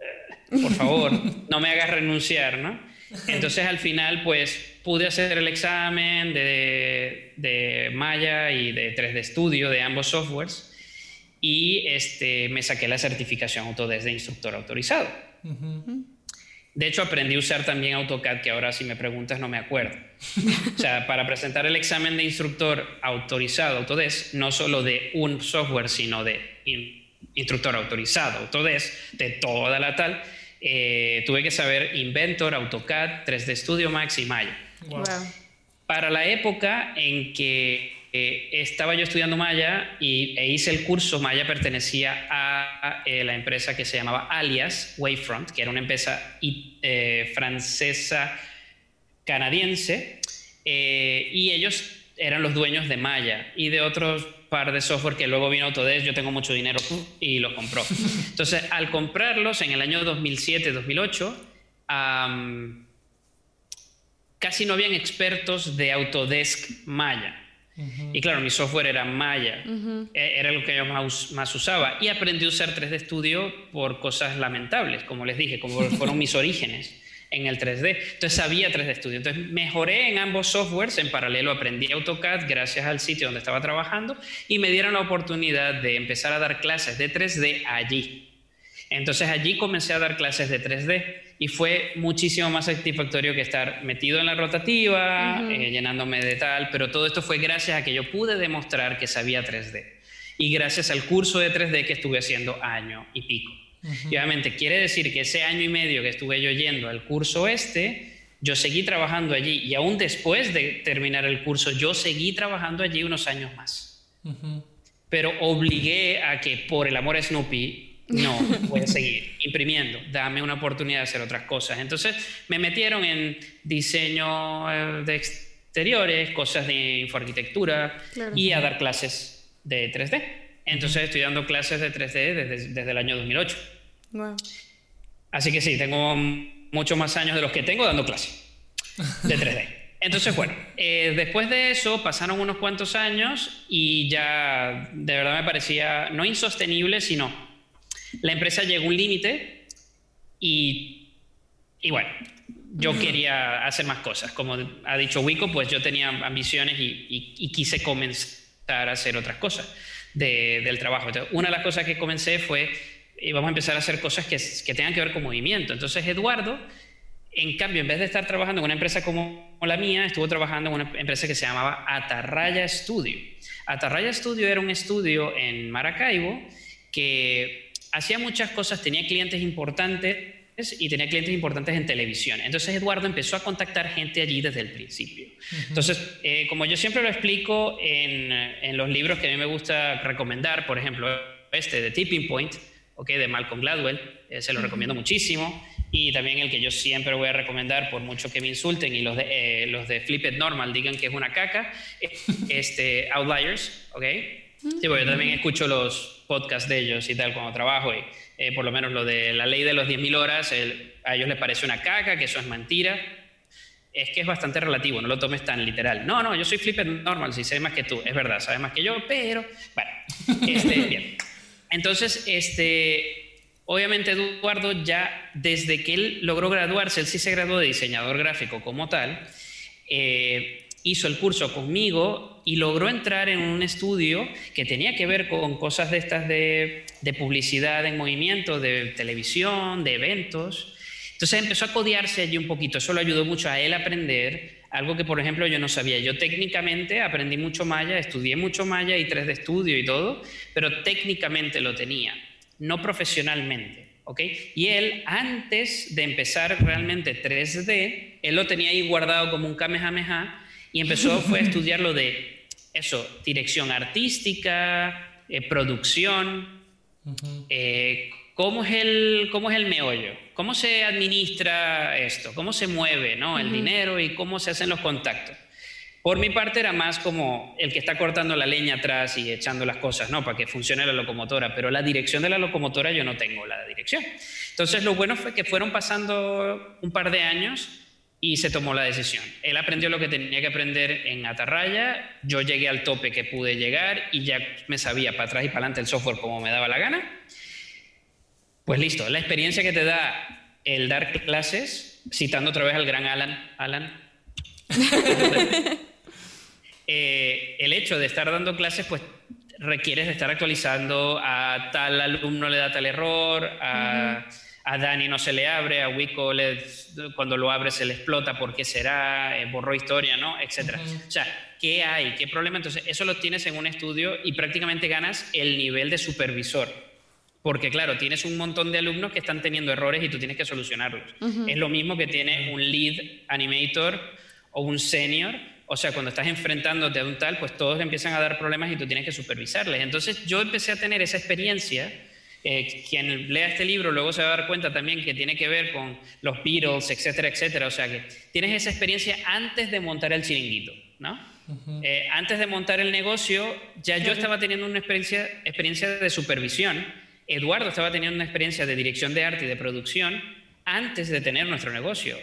eh, por favor, no me hagas renunciar, ¿no? Entonces al final pues pude hacer el examen de, de Maya y de 3D Studio de ambos softwares y este, me saqué la certificación Autodesk de instructor autorizado. De hecho, aprendí a usar también AutoCAD, que ahora si me preguntas no me acuerdo. o sea, para presentar el examen de instructor autorizado Autodesk, no solo de un software, sino de instructor autorizado Autodesk, de toda la tal, eh, tuve que saber Inventor, AutoCAD, 3D Studio Max y Maya. Para la época en que eh, estaba yo estudiando Maya y, e hice el curso. Maya pertenecía a, eh, la empresa que se llamaba Alias Wavefront, que era una empresa eh, francesa canadiense, y ellos eran los dueños de Maya y de otros par de software que luego vino Autodesk, yo tengo mucho dinero y los compró. Entonces, al comprarlos en el año 2007-2008, casi no habían expertos de Autodesk Maya. Y claro, mi software era Maya, e, era lo que yo más, más, usaba. Y aprendí a usar 3D Studio por cosas lamentables, como les dije, como fueron mis orígenes en el 3D. Entonces sabía 3D Studio. Entonces mejoré en ambos softwares, en paralelo aprendí AutoCAD gracias al sitio donde estaba trabajando y me dieron la oportunidad de empezar a dar clases de 3D allí. Entonces allí comencé a dar clases de 3D y fue muchísimo más satisfactorio que estar metido en la rotativa, eh, llenándome de tal, pero todo esto fue gracias a que yo pude demostrar que sabía 3D y gracias al curso de 3D que estuve haciendo año y pico. Y obviamente quiere decir que ese año y medio que estuve yo yendo al curso este, yo seguí trabajando allí y aún después de terminar el curso, yo seguí trabajando allí unos años más. Pero obligué a que por el amor a Snoopy no, voy a seguir imprimiendo, dame una oportunidad de hacer otras cosas. Entonces me metieron en diseño eh, de exteriores, cosas de infoarquitectura y a dar clases de 3D. Entonces estoy dando clases de 3D desde, el año 2008. Así que sí, tengo muchos más años de los que tengo dando clases de 3D. Entonces, bueno, eh, después de eso pasaron unos cuantos años y ya de verdad me parecía no insostenible, sino la empresa llegó a un límite y, y, bueno, yo quería hacer más cosas. Como ha dicho Wico, pues yo tenía ambiciones y, y, quise comenzar a hacer otras cosas del trabajo. una de las cosas que comencé fue, vamos a empezar a hacer cosas que, que tengan que ver con movimiento. Entonces Eduardo, en cambio, en vez de estar trabajando en una empresa como la mía, estuvo trabajando en una empresa que se llamaba Atarraya Studio. Atarraya Studio era un estudio en Maracaibo que hacía muchas cosas, tenía clientes importantes y tenía clientes importantes en televisión. Entonces Eduardo empezó a contactar gente allí desde el principio. Entonces, eh, como yo siempre lo explico en, en, los libros que a mí me gusta recomendar, por ejemplo, este de Tipping Point, okay, de Malcolm Gladwell, eh, se lo recomiendo muchísimo. Y también el que yo siempre voy a recomendar, por mucho que me insulten y los de, eh, los de Flip It Normal digan que es una caca, este, Outliers, ¿ok? Sí, porque yo también escucho los podcasts de ellos y tal cuando trabajo y eh, por lo menos lo de la ley de los 10.000 horas, a ellos les parece una caca, que eso es mentira. Es que es bastante relativo, no lo tomes tan literal. No, no, yo soy flipper normal, si sé más que tú, es verdad, sabes más que yo, pero bueno, este, bien. Entonces, este, obviamente Eduardo ya desde que él logró graduarse, él sí se graduó de diseñador gráfico como tal, eh, hizo el curso conmigo y logró entrar en un estudio que tenía que ver con cosas de estas de, publicidad en movimiento, de televisión, de eventos. Entonces empezó a codiarse allí un poquito. Eso lo ayudó mucho a él a aprender algo que, por ejemplo, yo no sabía. Yo técnicamente aprendí mucho Maya, estudié mucho Maya y 3D estudio y todo, pero técnicamente lo tenía, no profesionalmente. ¿ok? Y él, antes de empezar realmente 3D, él lo tenía ahí guardado como un Kamehameha y empezó fue a estudiar lo de eso, dirección artística, eh, producción, eh, ¿cómo, es el, cómo es el meollo, cómo se administra esto, cómo se mueve ¿no? el dinero y cómo se hacen los contactos. Por mi parte era más como el que está cortando la leña atrás y echando las cosas, ¿no? Para que funcione la locomotora, pero la dirección de la locomotora yo no tengo la dirección. Entonces lo bueno fue que fueron pasando un par de años y se tomó la decisión. Él aprendió lo que tenía que aprender en Atarraya, yo llegué al tope que pude llegar y ya me sabía para atrás y para adelante el software como me daba la gana. Pues listo, la experiencia que te da el dar clases, citando otra vez al gran Alan, Alan, eh, el hecho de estar dando clases, pues requieres de estar actualizando, a tal alumno le da tal error, a a Dani no se le abre, a Wico cuando lo abre se le explota, ¿por qué será? Eh, borró historia, ¿no? Etcétera. O sea, ¿qué hay? ¿Qué problema? Entonces, eso lo tienes en un estudio y prácticamente ganas el nivel de supervisor. Porque, claro, tienes un montón de alumnos que están teniendo errores y tú tienes que solucionarlos. Es lo mismo que tiene un lead animator o un senior. O sea, cuando estás enfrentándote a un tal, pues todos empiezan a dar problemas y tú tienes que supervisarles. Entonces, yo empecé a tener esa experiencia eh, quien lea este libro luego se va a dar cuenta también que tiene que ver con los Beatles, etcétera, etcétera. O sea que tienes esa experiencia antes de montar el chiringuito, ¿no? Eh, antes de montar el negocio, ya yo estaba teniendo una experiencia, experiencia de supervisión. Eduardo estaba teniendo una experiencia de dirección de arte y de producción antes de tener nuestro negocio.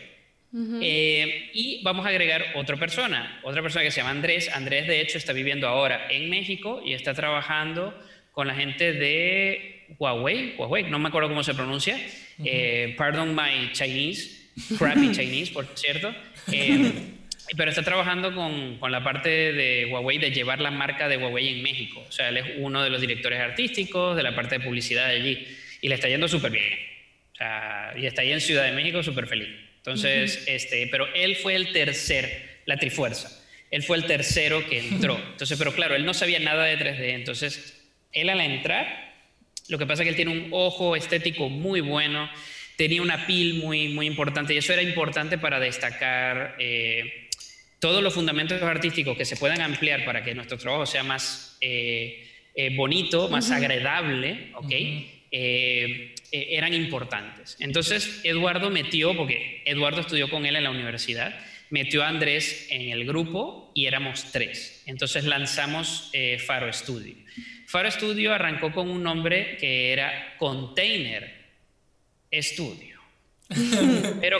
Eh, y vamos a agregar otra persona, otra persona que se llama Andrés. Andrés, de hecho, está viviendo ahora en México y está trabajando con la gente de Huawei, Huawei, no me acuerdo cómo se pronuncia, eh, pardon my Chinese, crappy Chinese, por cierto, eh, pero está trabajando con, con, la parte de Huawei de llevar la marca de Huawei en México. O sea, él es uno de los directores artísticos de la parte de publicidad de allí y le está yendo súper bien. O sea, y está ahí en Ciudad de México súper feliz. Entonces, este, pero él fue el tercer, la trifuerza. Él fue el tercero que entró. Entonces, pero claro, él no sabía nada de 3D. Entonces, él al entrar lo que pasa es que él tiene un ojo estético muy bueno, tenía una piel muy, muy importante y eso era importante para destacar eh, todos los fundamentos artísticos que se puedan ampliar para que nuestro trabajo sea más eh, eh, bonito, más agradable, ¿ok? eran importantes. Entonces Eduardo metió, porque Eduardo estudió con él en la universidad, metió a Andrés en el grupo y éramos tres. Entonces lanzamos Faro Studio. Faro Studio arrancó con un nombre que era Container Studio. Pero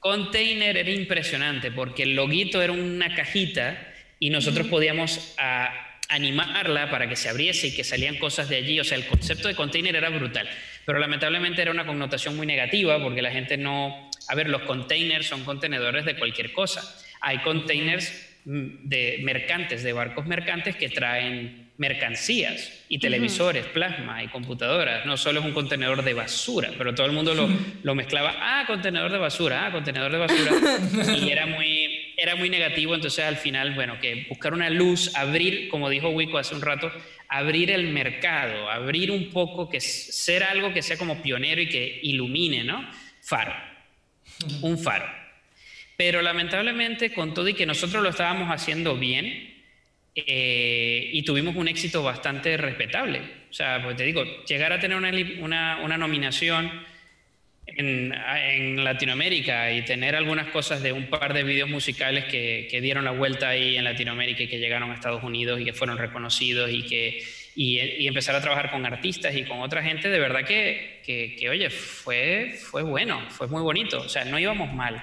Container era impresionante porque el loguito era una cajita y nosotros podíamos animarla para que se abriese y que salían cosas de allí. O sea, el concepto de container era brutal. Pero lamentablemente era una connotación muy negativa porque la gente no... A ver, los containers son contenedores de cualquier cosa. Hay containers mm, de mercantes, de barcos mercantes que traen mercancías y televisores, plasma y computadoras. No solo es un contenedor de basura, pero todo el mundo lo, lo, mezclaba, ah, contenedor de basura, ah, contenedor de basura. y era muy, era muy negativo, entonces al final, bueno, que buscar una luz, abrir, como dijo Wico hace un rato, abrir el mercado, abrir un poco, que ser algo que sea como pionero y que ilumine, ¿no? Faro, un faro. Pero lamentablemente, con todo y que nosotros lo estábamos haciendo bien, eh, y tuvimos un éxito bastante respetable. O sea, pues te digo, llegar a tener una, una, nominación en, Latinoamérica y tener algunas cosas de un par de videos musicales que, que, dieron la vuelta ahí en Latinoamérica y que llegaron a Estados Unidos y que fueron reconocidos y que y, empezar a trabajar con artistas y con otra gente, de verdad que, que, que, oye, fue, fue bueno, fue muy bonito, o sea, no íbamos mal.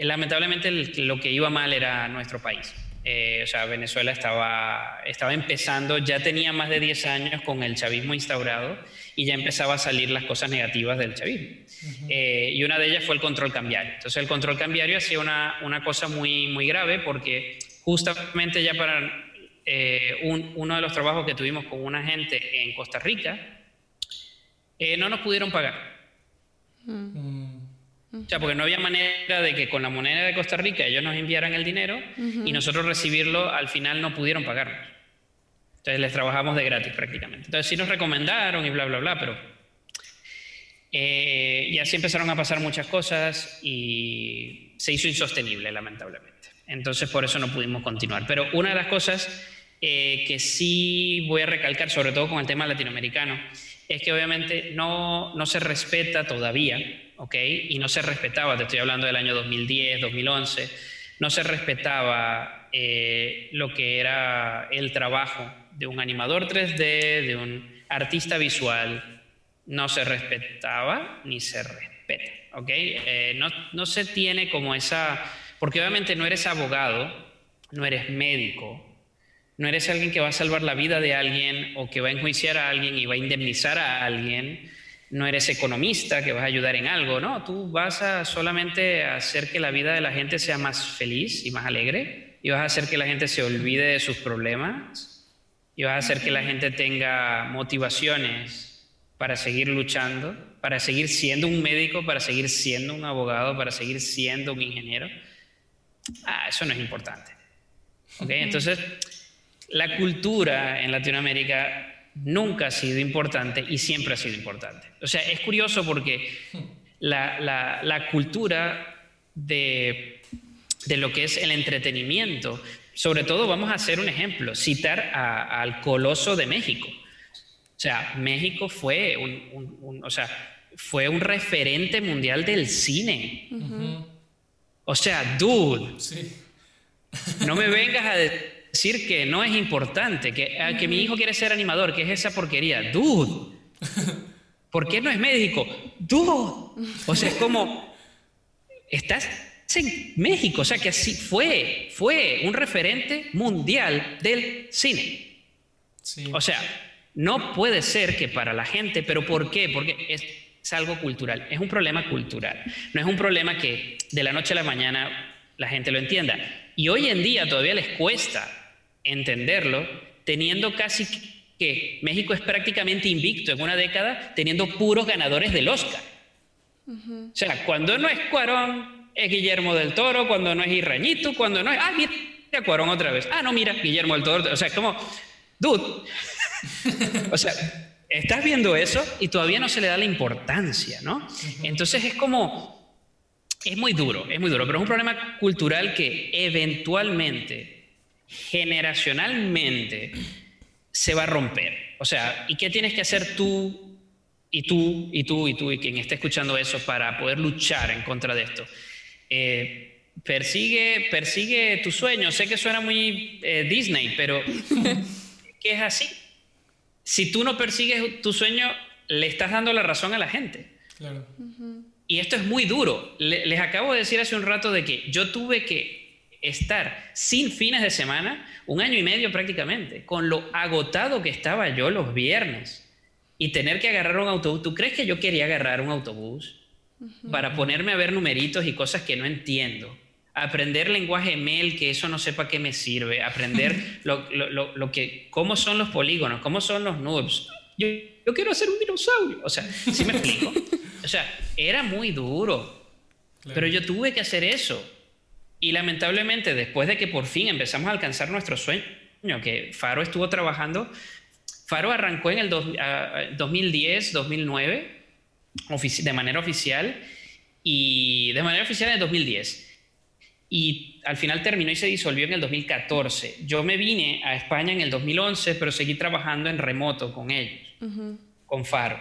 Lamentablemente lo que iba mal era nuestro país. Eh, o sea, Venezuela estaba, estaba empezando, ya tenía más de 10 años con el chavismo instaurado y ya empezaba a salir las cosas negativas del chavismo. Eh, y una de ellas fue el control cambiario. Entonces el control cambiario hacía una, una cosa muy, muy grave porque justamente ya para eh, uno de los trabajos que tuvimos con una gente en Costa Rica, no nos pudieron pagar. O sea, porque no había manera de que con la moneda de Costa Rica ellos nos enviaran el dinero y nosotros recibirlo, al final no pudieron pagarnos. Entonces les trabajamos de gratis prácticamente. Entonces sí nos recomendaron y bla, bla, bla, pero... Eh, y así empezaron a pasar muchas cosas y se hizo insostenible, lamentablemente. Entonces por eso no pudimos continuar. Pero una de las cosas eh, que sí voy a recalcar, sobre todo con el tema latinoamericano, es que obviamente no, no se respeta todavía ¿ok? Y no se respetaba, te estoy hablando del año 2010, 2011, no se respetaba eh, lo que era el trabajo de un animador 3D, de un artista visual, no se respetaba ni se respeta, ¿ok? Eh, no, no se tiene como esa, porque obviamente no eres abogado, no eres médico, no eres alguien que va a salvar la vida de alguien o que va a enjuiciar a alguien y va a indemnizar a alguien no eres economista que vas a ayudar en algo, no, tú vas a solamente hacer que la vida de la gente sea más feliz y más alegre y vas a hacer que la gente se olvide de sus problemas y vas a hacer que la gente tenga motivaciones para seguir luchando, para seguir siendo un médico, para seguir siendo un abogado, para seguir siendo un ingeniero. Ah, eso no es importante. ¿Okay? Entonces, la cultura en Latinoamérica nunca ha sido importante y siempre ha sido importante. O sea, es curioso porque la, cultura de, lo que es el entretenimiento, sobre todo vamos a hacer un ejemplo, citar al Coloso de México. O sea, México fue un, o sea, fue un referente mundial del cine. O sea, dude, no me vengas a decir que no es importante, que, ah, que mi hijo quiere ser animador, que es esa porquería. Dude, ¿por qué no es médico? Dude, o sea, es como, estás en México, o sea, que así fue, fue un referente mundial del cine. O sea, no puede ser que para la gente, pero ¿por qué? Porque es, es algo cultural, es un problema cultural, no es un problema que de la noche a la mañana la gente lo entienda. Y hoy en día todavía les cuesta entenderlo, teniendo casi que México es prácticamente invicto en una década, teniendo puros ganadores del Oscar. O sea, cuando no es Cuarón, es Guillermo del Toro, cuando no es Irrañito, cuando no es... Ah, mira, Cuarón otra vez. Ah, no, mira, Guillermo del Toro. O sea, como, dude. o sea, estás viendo eso y todavía no se le da la importancia, ¿no? Entonces es como... Es muy duro, es muy duro, pero es un problema cultural que eventualmente generacionalmente se va a romper. O sea, ¿y qué tienes que hacer tú y tú y tú y tú y quien esté escuchando eso para poder luchar en contra de esto? Eh, persigue, persigue tu sueño. Sé que suena muy eh, Disney, pero ¿qué es así? Si tú no persigues tu sueño, le estás dando la razón a la gente. Y esto es muy duro. les acabo de decir hace un rato de que yo tuve que estar sin fines de semana, un año y medio prácticamente, con lo agotado que estaba yo los viernes y tener que agarrar un autobús. ¿Tú crees que yo quería agarrar un autobús para ponerme a ver numeritos y cosas que no entiendo? Aprender lenguaje mail, que eso no sepa qué me sirve. Aprender lo, que, cómo son los polígonos, cómo son los noobs. Yo, yo quiero hacer un dinosaurio. O sea, ¿sí me explico? O sea, era muy duro. Pero yo tuve que hacer eso y lamentablemente, después de que por fin empezamos a alcanzar nuestro sueño, que Faro estuvo trabajando, Faro arrancó en el 2010, 2009, de manera oficial, y de manera oficial en el 2010. Y al final terminó y se disolvió en el 2014. Yo me vine a España en el 2011, pero seguí trabajando en remoto con ellos, con Faro.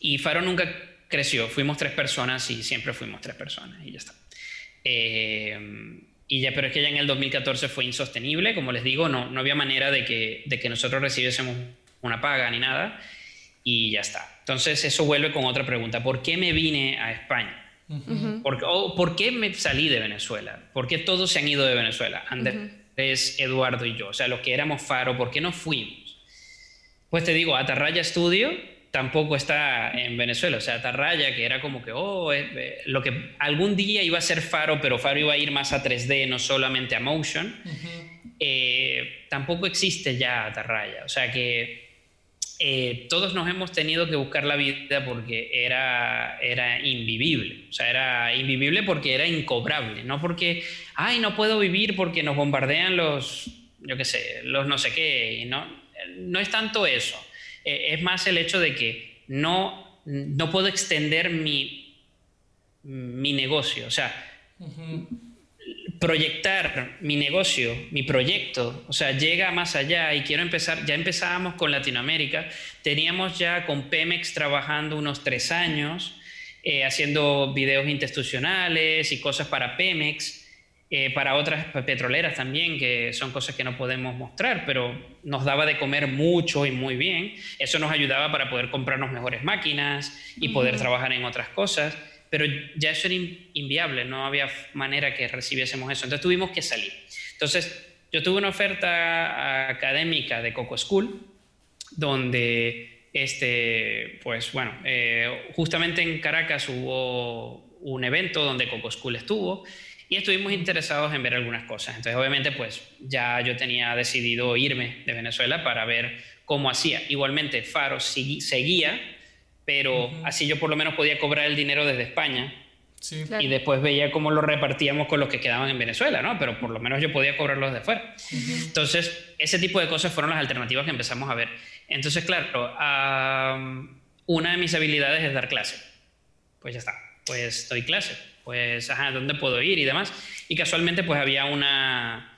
Y Faro nunca creció, fuimos tres personas y siempre fuimos tres personas y ya está. Eh, y ya, pero es que ya en el 2014 fue insostenible, como les digo, no, no había manera de que, de que nosotros recibiésemos una paga ni nada y ya está. Entonces eso vuelve con otra pregunta, ¿por qué me vine a España? ¿Por, o, ¿Por qué me salí de Venezuela? ¿Por qué todos se han ido de Venezuela? Andrés, Eduardo y yo, o sea, los que éramos Faro, ¿por qué no fuimos? Pues te digo, Atarraya Studio tampoco está en Venezuela. O sea, Atarraya, que era como que, oh, eh, eh, lo que algún día iba a ser Faro, pero Faro iba a ir más a 3D, no solamente a Motion, eh, tampoco existe ya Atarraya. O sea que todos nos hemos tenido que buscar la vida porque era, era invivible. O sea, era invivible porque era incobrable, no porque, ay, no puedo vivir porque nos bombardean los, yo qué sé, los no sé qué. Y no, no es tanto eso eh, es más el hecho de que no, no puedo extender mi, mi negocio. O sea, proyectar mi negocio, mi proyecto, o sea, llega más allá y quiero empezar, ya empezábamos con Latinoamérica, teníamos ya con Pemex trabajando unos tres años, eh, haciendo videos institucionales y cosas para Pemex. Eh, para otras petroleras también, que son cosas que no podemos mostrar, pero nos daba de comer mucho y muy bien. Eso nos ayudaba para poder comprarnos mejores máquinas y poder trabajar en otras cosas, pero ya eso era inviable, no había manera que recibiésemos eso. Entonces tuvimos que salir. Entonces yo tuve una oferta académica de Coco School, donde, este, pues bueno, eh, justamente en Caracas hubo un evento donde Coco School estuvo y estuvimos interesados en ver algunas cosas. Entonces, obviamente, pues ya yo tenía decidido irme de Venezuela para ver cómo hacía. Igualmente, Faro seguía, pero así yo por lo menos podía cobrar el dinero desde España. Y después veía cómo lo repartíamos con los que quedaban en Venezuela, ¿no? Pero por lo menos yo podía cobrarlos de fuera. Entonces, ese tipo de cosas fueron las alternativas que empezamos a ver. Entonces, claro, una de mis habilidades es dar clase. Pues ya está, pues doy clase pues, ajá, ¿dónde puedo ir y demás? Y casualmente, pues había una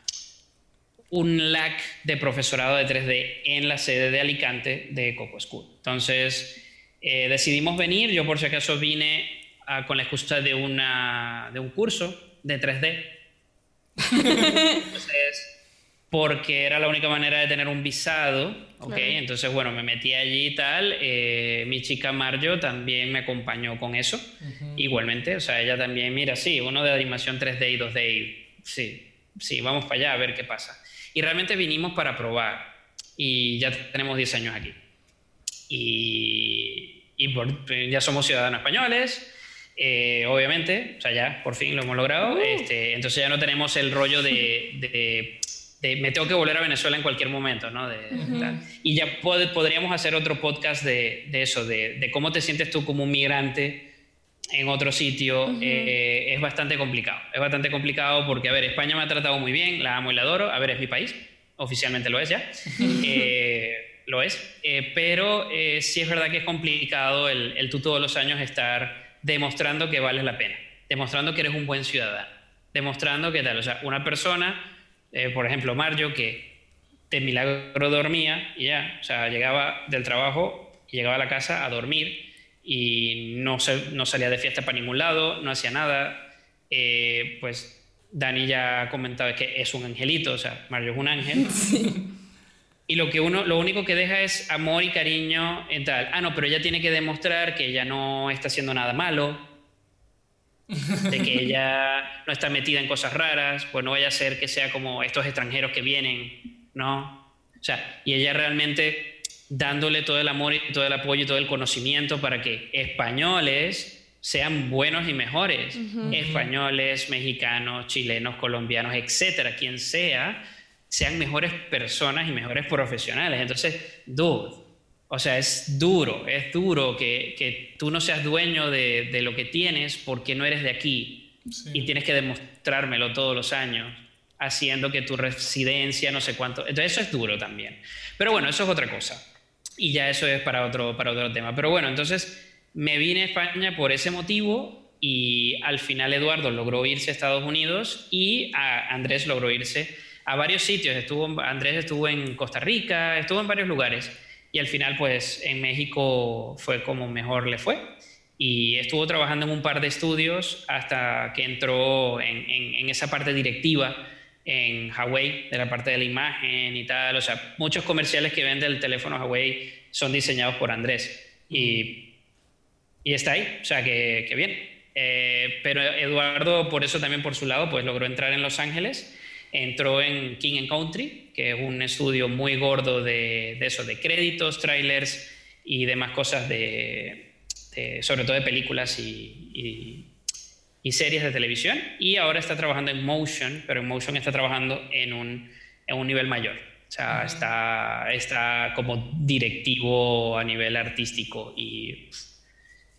un lack de profesorado de 3D en la sede de Alicante de Coco School. Entonces, eh, decidimos venir, yo por si acaso vine ah, con la excusa de, una, de un curso de 3D. Entonces, porque era la única manera de tener un visado, ¿ok? Entonces, bueno, me metí allí y tal. Eh, mi chica Marjo también me acompañó con eso, igualmente. O sea, ella también, mira, sí, uno de animación 3D y 2D, y, sí, sí, vamos para allá a ver qué pasa. Y realmente vinimos para probar y ya tenemos 10 años aquí. Y, y ya somos ciudadanos españoles. Eh, obviamente, o sea, ya por fin lo hemos logrado. Uh. Este, entonces ya no tenemos el rollo de me tengo que volver a Venezuela en cualquier momento, ¿no? Y ya podríamos hacer otro podcast de, eso, de, cómo te sientes tú como un migrante en otro sitio. Eh, es bastante complicado. Es bastante complicado porque, a ver, España me ha tratado muy bien, la amo y la adoro. A ver, es mi país, oficialmente lo es ya. Eh, lo es. Eh, pero sí es verdad que es complicado el, el tú todos los años estar demostrando que vales la pena, demostrando que eres un buen ciudadano, demostrando que tal. O sea, una persona eh, por ejemplo, Mario, que de milagro dormía y ya, o sea, llegaba del trabajo y llegaba a la casa a dormir y no, no salía de fiesta para ningún lado, no hacía nada. Eh, pues Dani ya ha comentado que es un angelito, o sea, Mario es un ángel. Y lo, que uno, lo único que deja es amor y cariño en tal. Ah, no, pero ella tiene que demostrar que ella no está haciendo nada malo, de que ella no está metida en cosas raras, pues no vaya a ser que sea como estos extranjeros que vienen, ¿no? O sea, y ella realmente dándole todo el amor y todo el apoyo y todo el conocimiento para que españoles sean buenos y mejores, españoles, mexicanos, chilenos, colombianos, etcétera, quien sea, sean mejores personas y mejores profesionales. Entonces, dude, o sea, es duro, es duro que, que tú no seas dueño de, de, lo que tienes porque no eres de aquí y tienes que demostrármelo todos los años, haciendo que tu residencia, no sé cuánto. Entonces, eso es duro también. Pero bueno, eso es otra cosa. Y ya eso es para otro, para otro tema. Pero bueno, entonces me vine a España por ese motivo y al final Eduardo logró irse a Estados Unidos y a Andrés logró irse a varios sitios. Estuvo, Andrés estuvo en Costa Rica, estuvo en varios lugares y al final pues en México fue como mejor le fue. y estuvo trabajando en un par de estudios hasta que entró en, en, esa parte directiva en Huawei, de la parte de la imagen y tal. O sea, muchos comerciales que vende el teléfono Huawei son diseñados por Andrés. Y, y está ahí, o sea, que, que bien. Eh, pero Eduardo, por eso también por su lado, pues logró entrar en Los Ángeles. Entró en King and Country, que es un estudio muy gordo de, de eso, de créditos, trailers y demás cosas de, este, sobre todo de películas y, y, series de televisión, y ahora está trabajando en Motion, pero en Motion está trabajando en un, en un nivel mayor. O sea, está, está como directivo a nivel artístico y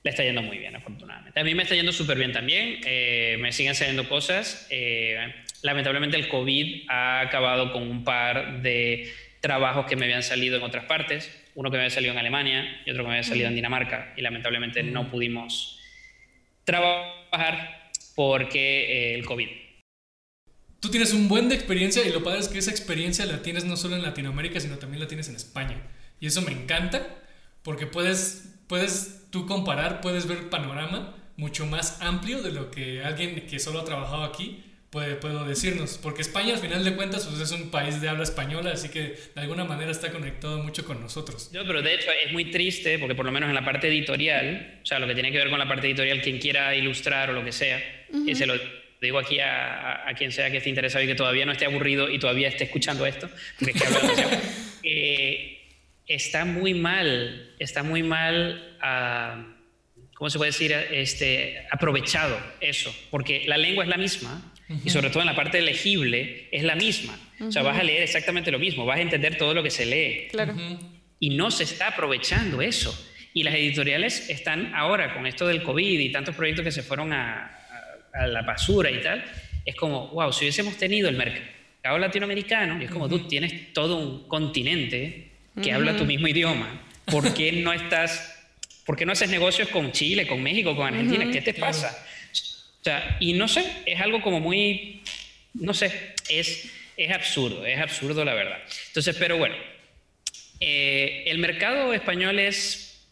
le está yendo muy bien, afortunadamente. A mí me está yendo súper bien también, eh, me siguen saliendo cosas. Eh, lamentablemente el COVID ha acabado con un par de trabajos que me habían salido en otras partes uno que me había salido en Alemania y otro que me había salido en Dinamarca y lamentablemente no pudimos trabajar porque eh, el COVID. Tú tienes un buen de experiencia y lo padre es que esa experiencia la tienes no solo en Latinoamérica, sino también la tienes en España. Y eso me encanta porque puedes, puedes tú comparar, puedes ver panorama mucho más amplio de lo que alguien que solo ha trabajado aquí puede, puedo decirnos, porque España al final de cuentas pues, es un país de habla española, así que de alguna manera está conectado mucho con nosotros. Yo, pero de hecho es muy triste, porque por lo menos en la parte editorial, o sea, lo que tiene que ver con la parte editorial, quien quiera ilustrar o lo que sea, y se lo digo aquí a, a, quien sea que esté interesado y que todavía no esté aburrido y todavía esté escuchando esto, porque eh, está muy mal, está muy mal... Uh, ¿cómo se puede decir? Este, aprovechado eso, porque la lengua es la misma, y sobre todo en la parte legible es la misma. O sea, vas a leer exactamente lo mismo, vas a entender todo lo que se lee. Claro. Y no se está aprovechando eso. Y las editoriales están ahora con esto del COVID y tantos proyectos que se fueron a, la basura y tal. Es como, wow, si hubiésemos tenido el mercado latinoamericano, y es como tú tienes todo un continente que habla tu mismo idioma, ¿por qué no estás, por qué no haces negocios con Chile, con México, con Argentina? ¿Qué te pasa? Y no sé, es algo como muy, no sé, es, es absurdo, es absurdo la verdad. Entonces, pero bueno, eh, el mercado español es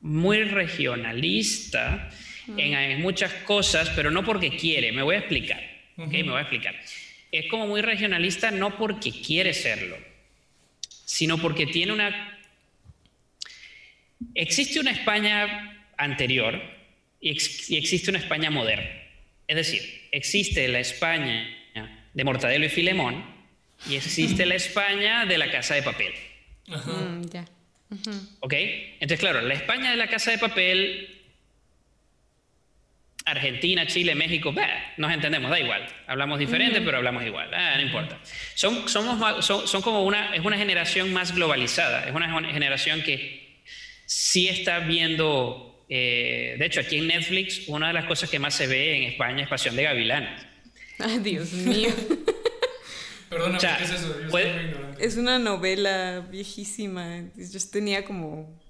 muy regionalista en, muchas cosas, pero no porque quiere, me voy a explicar, me voy a explicar. Es como muy regionalista no porque quiere serlo, sino porque tiene una... Existe una España anterior, y, existe una España moderna. Es decir, existe la España de Mortadelo y Filemón y existe la España de la Casa de Papel. Mm, ¿Ok? Entonces, claro, la España de la Casa de Papel, Argentina, Chile, México, nos entendemos, da igual. Hablamos diferente, pero hablamos igual, no importa. Son, somos, son, son, como una, es una generación más globalizada, es una generación que sí está viendo eh, de hecho, aquí en Netflix, una de las cosas que más se ve en España es Pasión de Gavilanes. Ay, Dios mío. Perdona, ¿qué es eso? es una novela viejísima. Yo tenía como.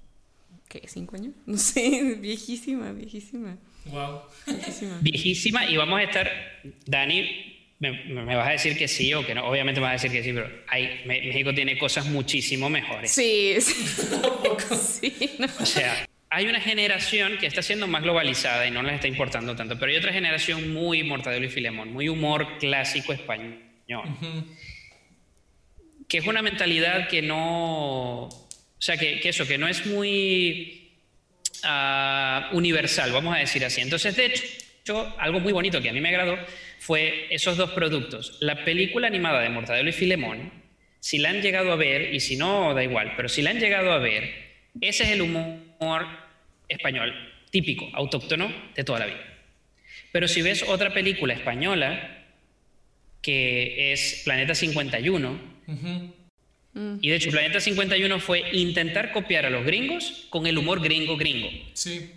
¿Qué? ¿Cinco años? No sé, viejísima, viejísima. Wow. Viejísima. Viejísima, y vamos a estar. Dani, me, vas a decir que sí o que no. Obviamente me vas a decir que sí, pero hay, México tiene cosas muchísimo mejores. Sí, sí. sí O sea, hay una generación que está siendo más globalizada y no les está importando tanto, pero hay otra generación muy Mortadelo y Filemón, muy humor clásico español, que es una mentalidad que no, o sea, que, eso, que no es muy ah, universal, vamos a decir así. Entonces, de hecho, algo muy bonito que a mí me agradó fue esos dos productos. La película animada de Mortadelo y Filemón, si la han llegado a ver, y si no, da igual, pero si la han llegado a ver, ese es el humor español típico, autóctono de toda la vida. Pero si ves otra película española, que es Planeta 51, y de hecho Planeta 51 fue intentar copiar a los gringos con el humor gringo gringo. Sí.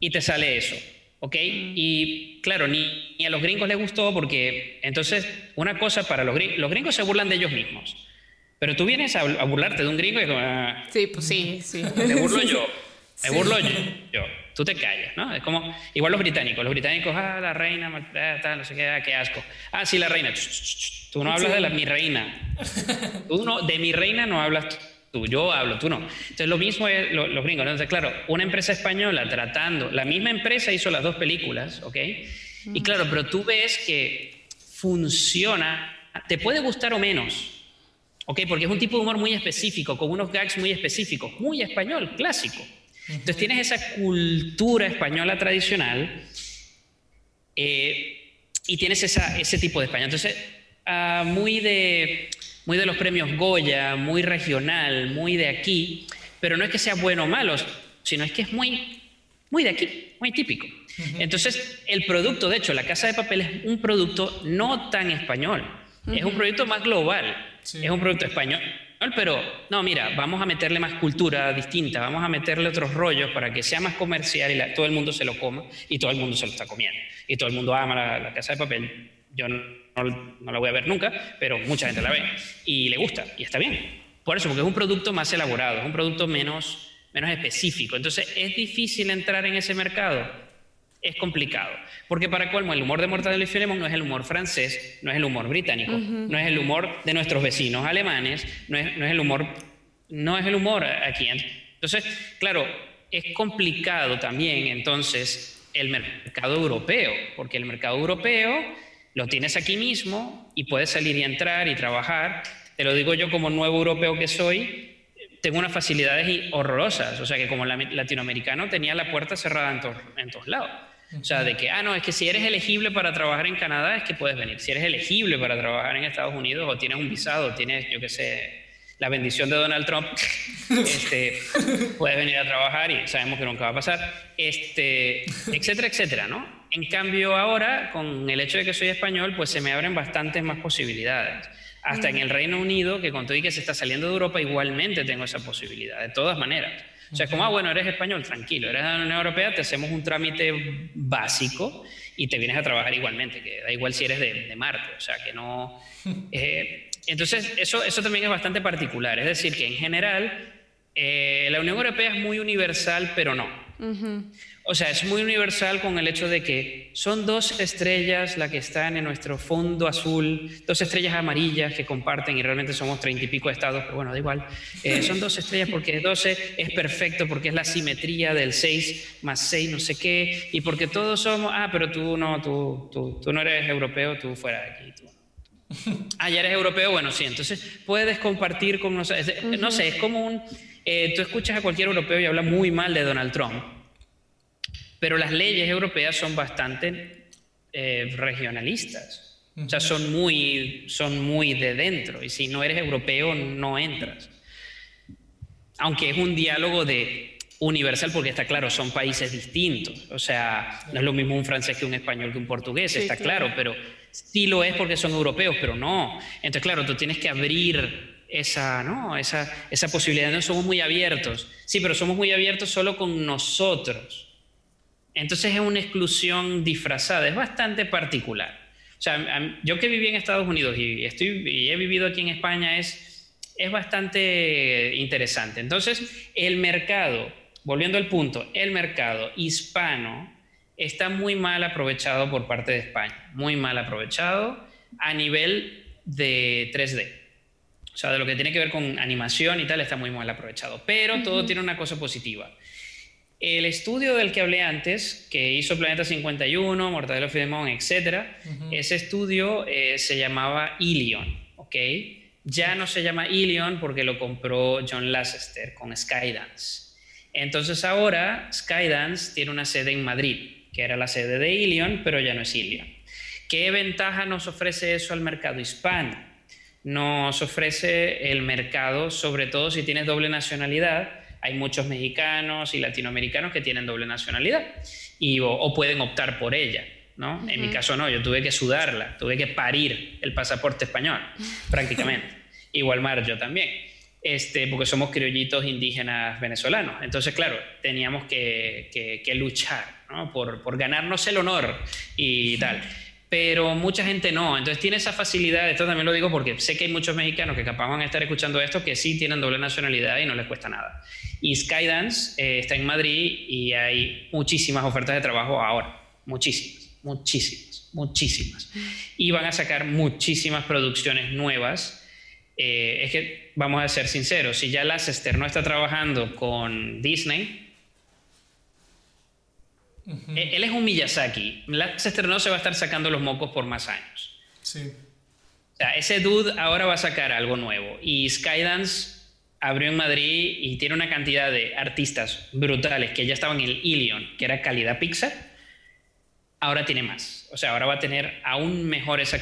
Y te sale eso, ¿ok? Y claro, ni, a los gringos les gustó porque entonces una cosa para los gringos, los gringos se burlan de ellos mismos. Pero tú vienes a, burlarte de un gringo y como... Ah, sí, pues sí, sí. Me burlo yo. Me burlo yo, Tú te callas, ¿no? Es como, igual los británicos. Los británicos, ah, la reina, tal, no sé qué, ah, qué asco. Ah, sí, la reina. Tú no hablas de la, mi reina. Tú no, de mi reina no hablas tú, yo hablo, tú no. Entonces lo mismo es los gringos. Entonces, claro, una empresa española tratando, la misma empresa hizo las dos películas, ¿ok? Y claro, pero tú ves que funciona, te puede gustar o menos, ¿ok? Porque es un tipo de humor muy específico, con unos gags muy específicos, muy español, clásico. Entonces tienes esa cultura española tradicional eh, y tienes ese tipo de España. Entonces, ah, muy de muy de los premios Goya, muy regional, muy de aquí, pero no es que sea bueno o malo, sino es que es muy, muy de aquí, muy típico. Entonces, el producto, de hecho, la Casa de Papel es un producto no tan español, es un producto más global, es un producto español, pero no, mira, vamos a meterle más cultura distinta, vamos a meterle otros rollos para que sea más comercial y todo el mundo se lo coma y todo el mundo se lo está comiendo y todo el mundo ama la, Casa de Papel. Yo no no, la voy a ver nunca, pero mucha gente la ve y le gusta y está bien. Por eso, porque es un producto más elaborado, es un producto menos, menos específico. Entonces, ¿es difícil entrar en ese mercado? Es complicado. Porque para colmo, el humor de Mortadelo y Filemón no es el humor francés, no es el humor británico, no es el humor de nuestros vecinos alemanes, no es, no es el humor, no es el humor aquí. Entonces, claro, es complicado también entonces el mercado europeo, porque el mercado europeo lo tienes aquí mismo y puedes salir y entrar y trabajar. Te lo digo yo como nuevo europeo que soy, tengo unas facilidades horrorosas. O sea que como latinoamericano tenía la puerta cerrada en, todos lados. O sea, de que, ah, no, es que si eres elegible para trabajar en Canadá es que puedes venir. Si eres elegible para trabajar en Estados Unidos o tienes un visado, tienes, yo qué sé, la bendición de Donald Trump, este, puedes venir a trabajar y sabemos que nunca va a pasar, este, etcétera, etcétera, ¿no? En cambio ahora, con el hecho de que soy español, pues se me abren bastantes más posibilidades. Hasta en el Reino Unido, que con todo y que se está saliendo de Europa, igualmente tengo esa posibilidad, de todas maneras. O sea, como, ah, bueno, eres español, tranquilo, eres de la Unión Europea, te hacemos un trámite básico y te vienes a trabajar igualmente, que da igual si eres de, Marte, o sea, que no... Eh, entonces, eso, eso también es bastante particular, es decir, que en general eh, la Unión Europea es muy universal, pero no. O sea, es muy universal con el hecho de que son dos estrellas las que están en nuestro fondo azul, dos estrellas amarillas que comparten y realmente somos treinta y pico estados, pero bueno, da igual. Eh, son dos estrellas porque 12 es perfecto, porque es la simetría del 6 más 6 no sé qué, y porque todos somos, ah, pero tú no, tú, tú, tú no eres europeo, tú fuera de aquí. Tú. Ah, ya eres europeo, bueno, sí, entonces puedes compartir con nosotros, no sé, es como un, eh, tú escuchas a cualquier europeo y habla muy mal de Donald Trump pero las leyes europeas son bastante eh, regionalistas. O sea, son muy, son muy de dentro. Y si no eres europeo, no entras. Aunque es un diálogo de universal, porque está claro, son países distintos. O sea, no es lo mismo un francés que un español que un portugués, está claro, pero sí lo es porque son europeos, pero no. Entonces, claro, tú tienes que abrir esa, ¿no? esa, esa posibilidad. No somos muy abiertos. Sí, pero somos muy abiertos solo con nosotros. Entonces es una exclusión disfrazada, es bastante particular. O sea, yo que viví en Estados Unidos y, estoy, y he vivido aquí en España es, es bastante interesante. Entonces, el mercado, volviendo al punto, el mercado hispano está muy mal aprovechado por parte de España, muy mal aprovechado a nivel de 3D. O sea, de lo que tiene que ver con animación y tal, está muy mal aprovechado. Pero todo tiene una cosa positiva. El estudio del que hablé antes, que hizo Planeta 51, Mortadelo Filemón, etc., ese estudio eh, se llamaba Ilion, ¿ok? Ya no se llama Ilion porque lo compró John Lasseter con Skydance. Entonces ahora Skydance tiene una sede en Madrid, que era la sede de Ilion, pero ya no es Ilion. ¿Qué ventaja nos ofrece eso al mercado hispano? Nos ofrece el mercado, sobre todo si tienes doble nacionalidad, hay muchos mexicanos y latinoamericanos que tienen doble nacionalidad y, o, pueden optar por ella. ¿no? En mi caso no, yo tuve que sudarla, tuve que parir el pasaporte español, prácticamente. Igual Mar, yo también, este, porque somos criollitos indígenas venezolanos. Entonces, claro, teníamos que, que, luchar ¿no? por, por ganarnos el honor y tal pero mucha gente no. Entonces tiene esa facilidad, esto también lo digo porque sé que hay muchos mexicanos que capaz van a estar escuchando esto que sí tienen doble nacionalidad y no les cuesta nada. Y Skydance eh, está en Madrid y hay muchísimas ofertas de trabajo ahora, muchísimas, muchísimas, muchísimas. Y van a sacar muchísimas producciones nuevas. Eh, es que vamos a ser sinceros, si ya Leicester no está trabajando con Disney, e-, él es un Miyazaki. Leicester no se va a estar sacando los mocos por más años. Sí. O sea, ese dude ahora va a sacar algo nuevo. Y Skydance abrió en Madrid y tiene una cantidad de artistas brutales que ya estaban en el Ilion, que era calidad Pixar. Ahora tiene más. O sea, ahora va a tener aún mejores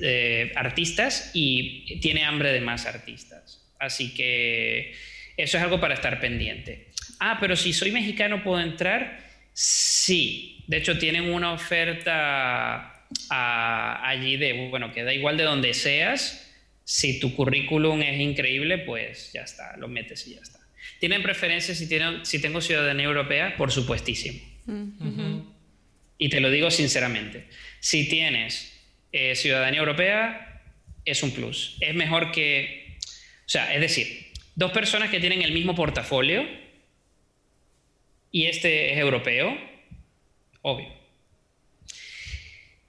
eh, artistas y tiene hambre de más artistas. Así que eso es algo para estar pendiente. Ah, pero si soy mexicano, ¿puedo entrar? Sí. De hecho, tienen una oferta ah, allí de, bueno, que da igual de donde seas, si tu currículum es increíble, pues ya está, lo metes y ya está. ¿Tienen preferencias si, tienen, si tengo ciudadanía europea? Por supuestísimo. Y te lo digo sinceramente. Si tienes eh, ciudadanía europea, es un plus. Es mejor que... O sea, es decir, dos personas que tienen el mismo portafolio y este es europeo, obvio.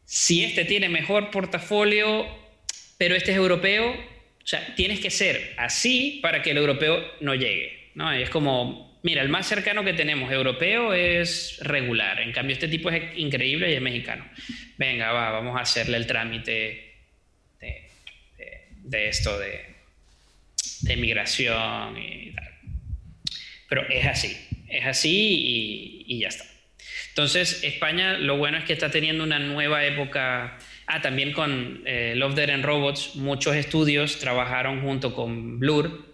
Si este tiene mejor portafolio pero este es europeo, o sea, tienes que ser así para que el europeo no llegue, ¿no? Es como, mira, el más cercano que tenemos europeo es regular, en cambio este tipo es increíble y es mexicano. Venga, va, vamos a hacerle el trámite de, esto, de, de migración y tal. Pero es así, es así y, ya está. Entonces, España lo bueno es que está teniendo una nueva época Ah, también con eh, Love, Dead and Robots, muchos estudios trabajaron junto con Blur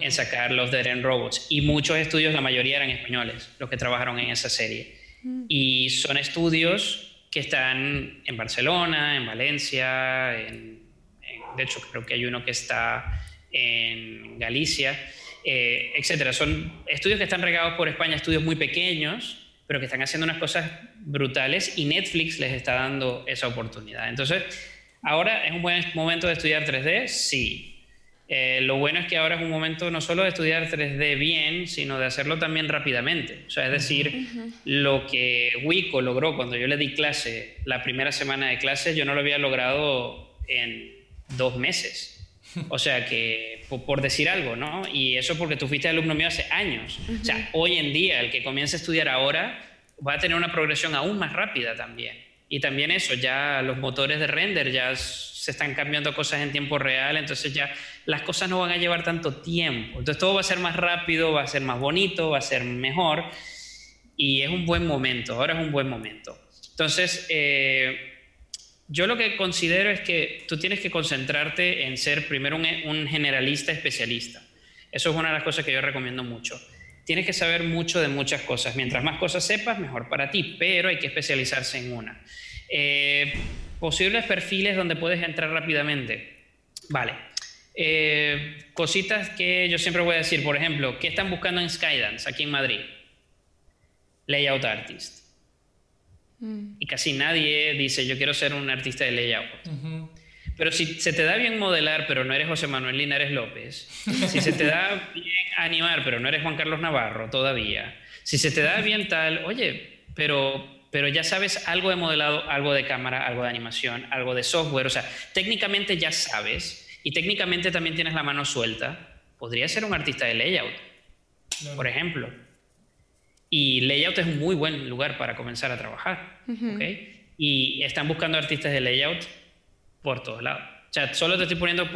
en sacar Love, Dead and Robots. Y muchos estudios, la mayoría eran españoles, los que trabajaron en esa serie. Mm. Y son estudios que están en Barcelona, en Valencia, de hecho creo que hay uno que está en Galicia, eh, etcétera. Son estudios que están regados por España, estudios muy pequeños, pero que están haciendo unas cosas brutales y Netflix les está dando esa oportunidad. Entonces, ahora es un buen momento de estudiar 3D, sí. Eh, lo bueno es que ahora es un momento no solo de estudiar 3D bien, sino de hacerlo también rápidamente. O sea, es decir, lo que Wico logró cuando yo le di clase, la primera semana de clase, yo no lo había logrado en dos meses. O sea que, por, decir algo, ¿no? Y eso porque tú fuiste alumno mío hace años. O sea, hoy en día, el que comienza a estudiar ahora va a tener una progresión aún más rápida también. Y también eso, ya los motores de render ya se están cambiando cosas en tiempo real, entonces ya las cosas no van a llevar tanto tiempo. Entonces todo va a ser más rápido, va a ser más bonito, va a ser mejor. Y es un buen momento, ahora es un buen momento. Entonces, eh, yo lo que considero es que tú tienes que concentrarte en ser primero un, generalista especialista. Eso es una de las cosas que yo recomiendo mucho. Tienes que saber mucho de muchas cosas. Mientras más cosas sepas, mejor para ti, pero hay que especializarse en una. Eh, posibles perfiles donde puedes entrar rápidamente. Vale. Eh, cositas que yo siempre voy a decir, por ejemplo, ¿qué están buscando en Skydance aquí en Madrid? Layout Artist. Y casi nadie dice, yo quiero ser un artista de layout. Pero si se te da bien modelar, pero no eres José Manuel Linares López, si se te da bien animar, pero no eres Juan Carlos Navarro todavía, si se te da bien tal, oye, pero, pero ya sabes algo de modelado, algo de cámara, algo de animación, algo de software, o sea, técnicamente ya sabes y técnicamente también tienes la mano suelta, podría ser un artista de layout, por ejemplo. Y layout es un muy buen lugar para comenzar a trabajar. Y están buscando artistas de layout por todos lados. O sea, solo te estoy poniendo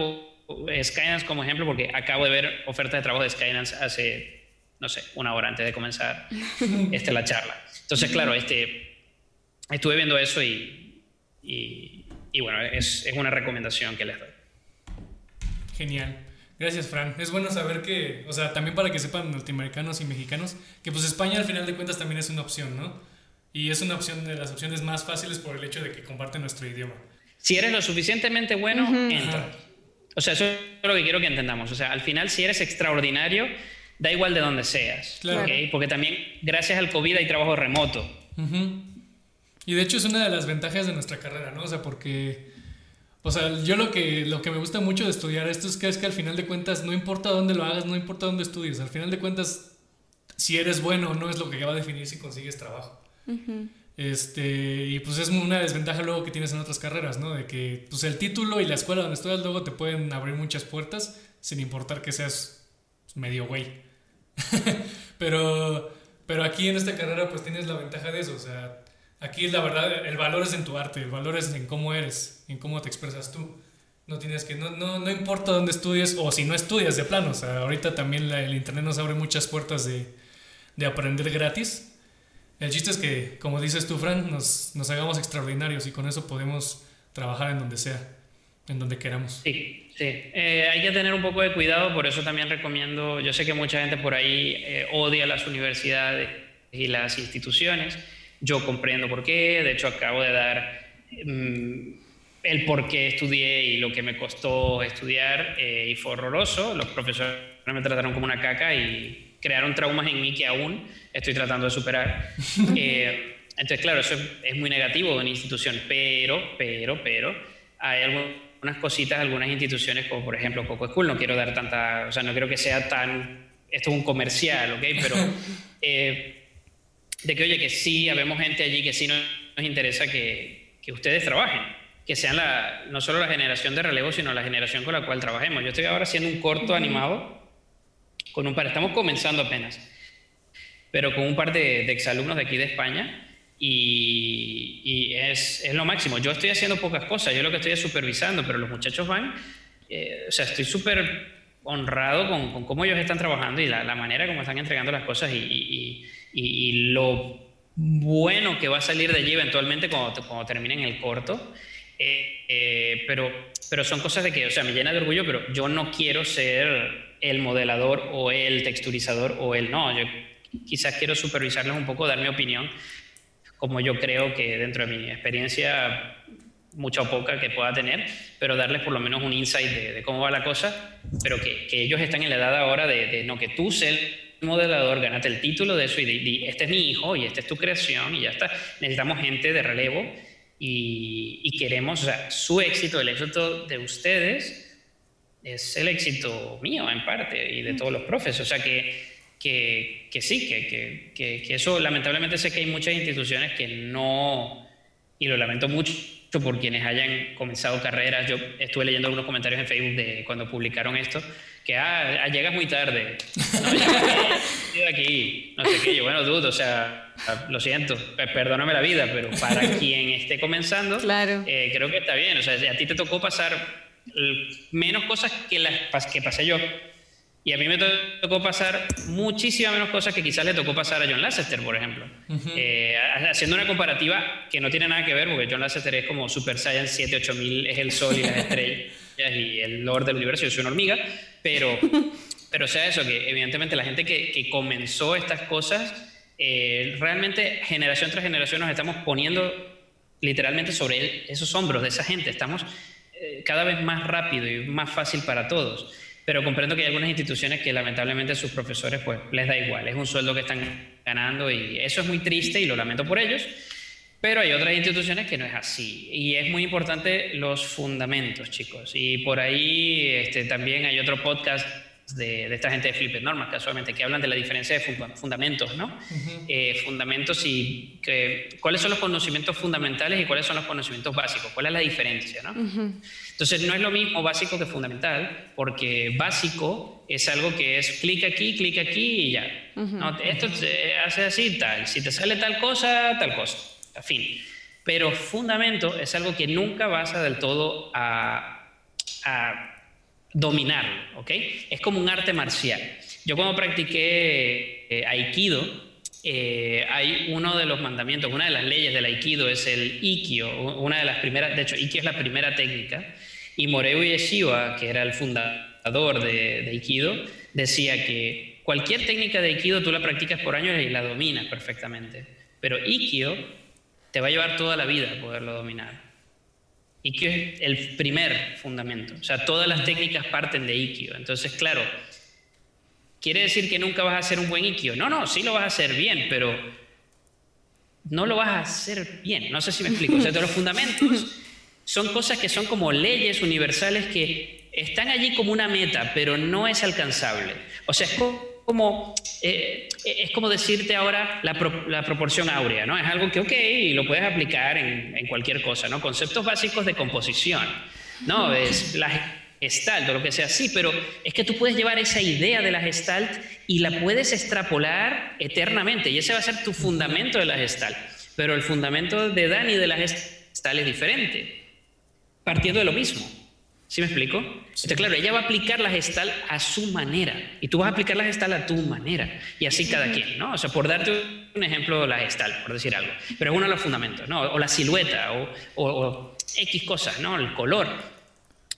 Skydance como ejemplo porque acabo de ver ofertas de trabajo de Skydance hace, no sé, una hora antes de comenzar este, la charla. Entonces, claro, este, estuve viendo eso y, y, y bueno, es, es una recomendación que les doy. Genial. Gracias, Fran. Es bueno saber que, o sea, también para que sepan norteamericanos y mexicanos, que pues España al final de cuentas también es una opción, ¿no? Y es una opción de las opciones más fáciles por el hecho de que comparten nuestro idioma. Si eres lo suficientemente bueno, entra. O sea, eso es lo que quiero que entendamos. O sea, al final, si eres extraordinario, da igual de donde seas. Claro. Porque también, gracias al COVID, hay trabajo remoto. Y de hecho es una de las ventajas de nuestra carrera, ¿no? O sea, porque o sea, yo lo que, lo que me gusta mucho de estudiar esto es que es que al final de cuentas no importa dónde lo hagas, no importa dónde estudies, al final de cuentas si eres bueno o no es lo que va a definir si consigues trabajo. Este, y pues es una desventaja luego que tienes en otras carreras, ¿no? De que pues el título y la escuela donde estudias luego te pueden abrir muchas puertas, sin importar que seas medio güey. pero, pero aquí en esta carrera pues tienes la ventaja de eso, o sea, aquí la verdad, el valor es en tu arte, el valor es en cómo eres, en cómo te expresas tú. No tienes que, no, no, no importa dónde estudies o si no estudias de plano, o sea, ahorita también el internet nos abre muchas puertas de, de aprender gratis. El chiste es que, como dices tú, Fran, nos, nos hagamos extraordinarios y con eso podemos trabajar en donde sea, en donde queramos. Sí, sí. Eh, hay que tener un poco de cuidado, por eso también recomiendo, yo sé que mucha gente por ahí eh, odia las universidades y las instituciones, yo comprendo por qué, de hecho acabo de dar mm, el por qué estudié y lo que me costó estudiar eh, y fue horroroso, los profesores me trataron como una caca y crearon traumas en mí que aún estoy tratando de superar. Entonces, claro, eso es, muy negativo en institución, pero, pero, pero, hay algunas cositas, algunas instituciones, como por ejemplo Coco School, no quiero dar tanta, o sea, no quiero que sea tan, esto es un comercial, ¿ok? Pero, eh, de que, oye, que sí, habemos gente allí que sí nos, interesa que, que, ustedes trabajen, que sean la, no solo la generación de relevo, sino la generación con la cual trabajemos. Yo estoy ahora haciendo un corto animado con un par, estamos comenzando apenas, pero con un par de, de exalumnos de aquí de España y, es, es, lo máximo. Yo estoy haciendo pocas cosas, yo lo que estoy es supervisando, pero los muchachos van, eh, o sea, estoy súper honrado con, con, cómo ellos están trabajando y la, la, manera como están entregando las cosas y, y, y, lo bueno que va a salir de allí eventualmente cuando, cuando terminen el corto. Eh, eh, pero, pero son cosas de que, o sea, me llena de orgullo, pero yo no quiero ser el modelador o el texturizador o el no. Yo quizás quiero supervisarles un poco, dar mi opinión, como yo creo que dentro de mi experiencia, mucha o poca que pueda tener, pero darles por lo menos un insight de, cómo va la cosa, pero que, que, ellos están en la edad ahora de, no que tú seas el modelador, ganate el título de eso y di, este es mi hijo y esta es tu creación y ya está. Necesitamos gente de relevo y, y queremos, o sea, su éxito, el éxito de ustedes es el éxito mío en parte y de todos los profes, o sea que que, que sí, que, que, que, eso lamentablemente sé que hay muchas instituciones que no, y lo lamento mucho por quienes hayan comenzado carreras, yo estuve leyendo algunos comentarios en Facebook de cuando publicaron esto, que ah, ah llegas muy tarde, no, llegas aquí, no sé qué, yo bueno, dudo, o sea, lo siento, perdóname la vida, pero para quien esté comenzando, claro. eh, creo que está bien, o sea, a ti te tocó pasar menos cosas que las que pasé yo, y a mí me tocó pasar muchísimas menos cosas que quizás le tocó pasar a John Lasseter, por ejemplo. Eh, haciendo una comparativa que no tiene nada que ver, porque John Lasseter es como Super Saiyan 7, 8000, es el sol y las estrellas y el Lord del universo, yo soy una hormiga, pero, pero sea eso, que evidentemente la gente que, que comenzó estas cosas, eh, realmente generación tras generación nos estamos poniendo literalmente sobre esos hombros de esa gente, estamos eh, cada vez más rápido y más fácil para todos. Pero comprendo que hay algunas instituciones que lamentablemente sus profesores pues les da igual, es un sueldo que están ganando y eso es muy triste y lo lamento por ellos. Pero hay otras instituciones que no es así. Y es muy importante los fundamentos, chicos. Y por ahí este, también hay otro podcast de, esta gente de Flipper Normas, casualmente, que hablan de la diferencia de fundamentos, ¿no? Eh, fundamentos y que, cuáles son los conocimientos fundamentales y cuáles son los conocimientos básicos, cuál es la diferencia, ¿no? Entonces, no es lo mismo básico que fundamental, porque básico es algo que es clic aquí, clic aquí y ya. ¿no? Esto se hace así, tal. Si te sale tal cosa, tal cosa. A fin. Pero fundamento es algo que nunca vas a del todo a, a dominarlo, ¿ok? Es como un arte marcial. Yo cuando practiqué eh, Aikido, eh, hay uno de los mandamientos, una de las leyes del Aikido es el Ikkyo, una de las primeras, de hecho, Ikkyo es la primera técnica, y Moreu Yeshiva, que era el fundador de, de Aikido, decía que cualquier técnica de Aikido tú la practicas por años y la dominas perfectamente, pero Ikkyo te va a llevar toda la vida poderlo dominar. Ikkyo es el primer fundamento. O sea, todas las técnicas parten de Ikkyo. Entonces, claro, ¿quiere decir que nunca vas a hacer un buen Ikkyo? No, no, sí lo vas a hacer bien, pero no lo vas a hacer bien. No sé si me explico. O sea, los fundamentos son cosas que son como leyes universales que están allí como una meta, pero no es alcanzable. O sea, es como, eh, es como decirte ahora la, la, proporción áurea, ¿no? Es algo que, ok, y lo puedes aplicar en, en, cualquier cosa, ¿no? Conceptos básicos de composición, ¿no? Es la gestalt o lo que sea, sí, pero es que tú puedes llevar esa idea de la gestalt y la puedes extrapolar eternamente y ese va a ser tu fundamento de la gestalt. Pero el fundamento de Dani de la gestalt es diferente, partiendo de lo mismo. ¿Sí me explico? Entonces, claro, ella va a aplicar la gestal a su manera y tú vas a aplicar la gestal a tu manera y así cada quien, ¿no? O sea, por darte un ejemplo, la gestal, por decir algo, pero es uno de los fundamentos, ¿no? O la silueta o, o X cosas, ¿no? El color.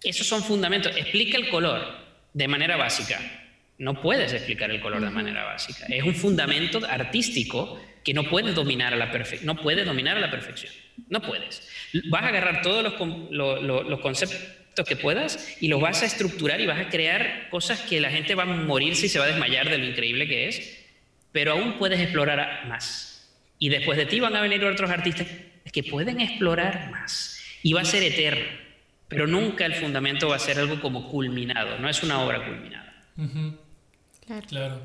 Esos son fundamentos. Explica el color de manera básica. No puedes explicar el color de manera básica. Es un fundamento artístico que no puedes dominar a la perfección. No puedes dominar a la perfección. No puedes. Vas a agarrar todos los, los conceptos que puedas y los vas a estructurar y vas a crear cosas que la gente va a morirse y se va a desmayar de lo increíble que es, pero aún puedes explorar más. Y después de ti van a venir otros artistas que pueden explorar más y va a ser eterno, pero nunca el fundamento va a ser algo como culminado, no es una obra culminada. Claro. claro.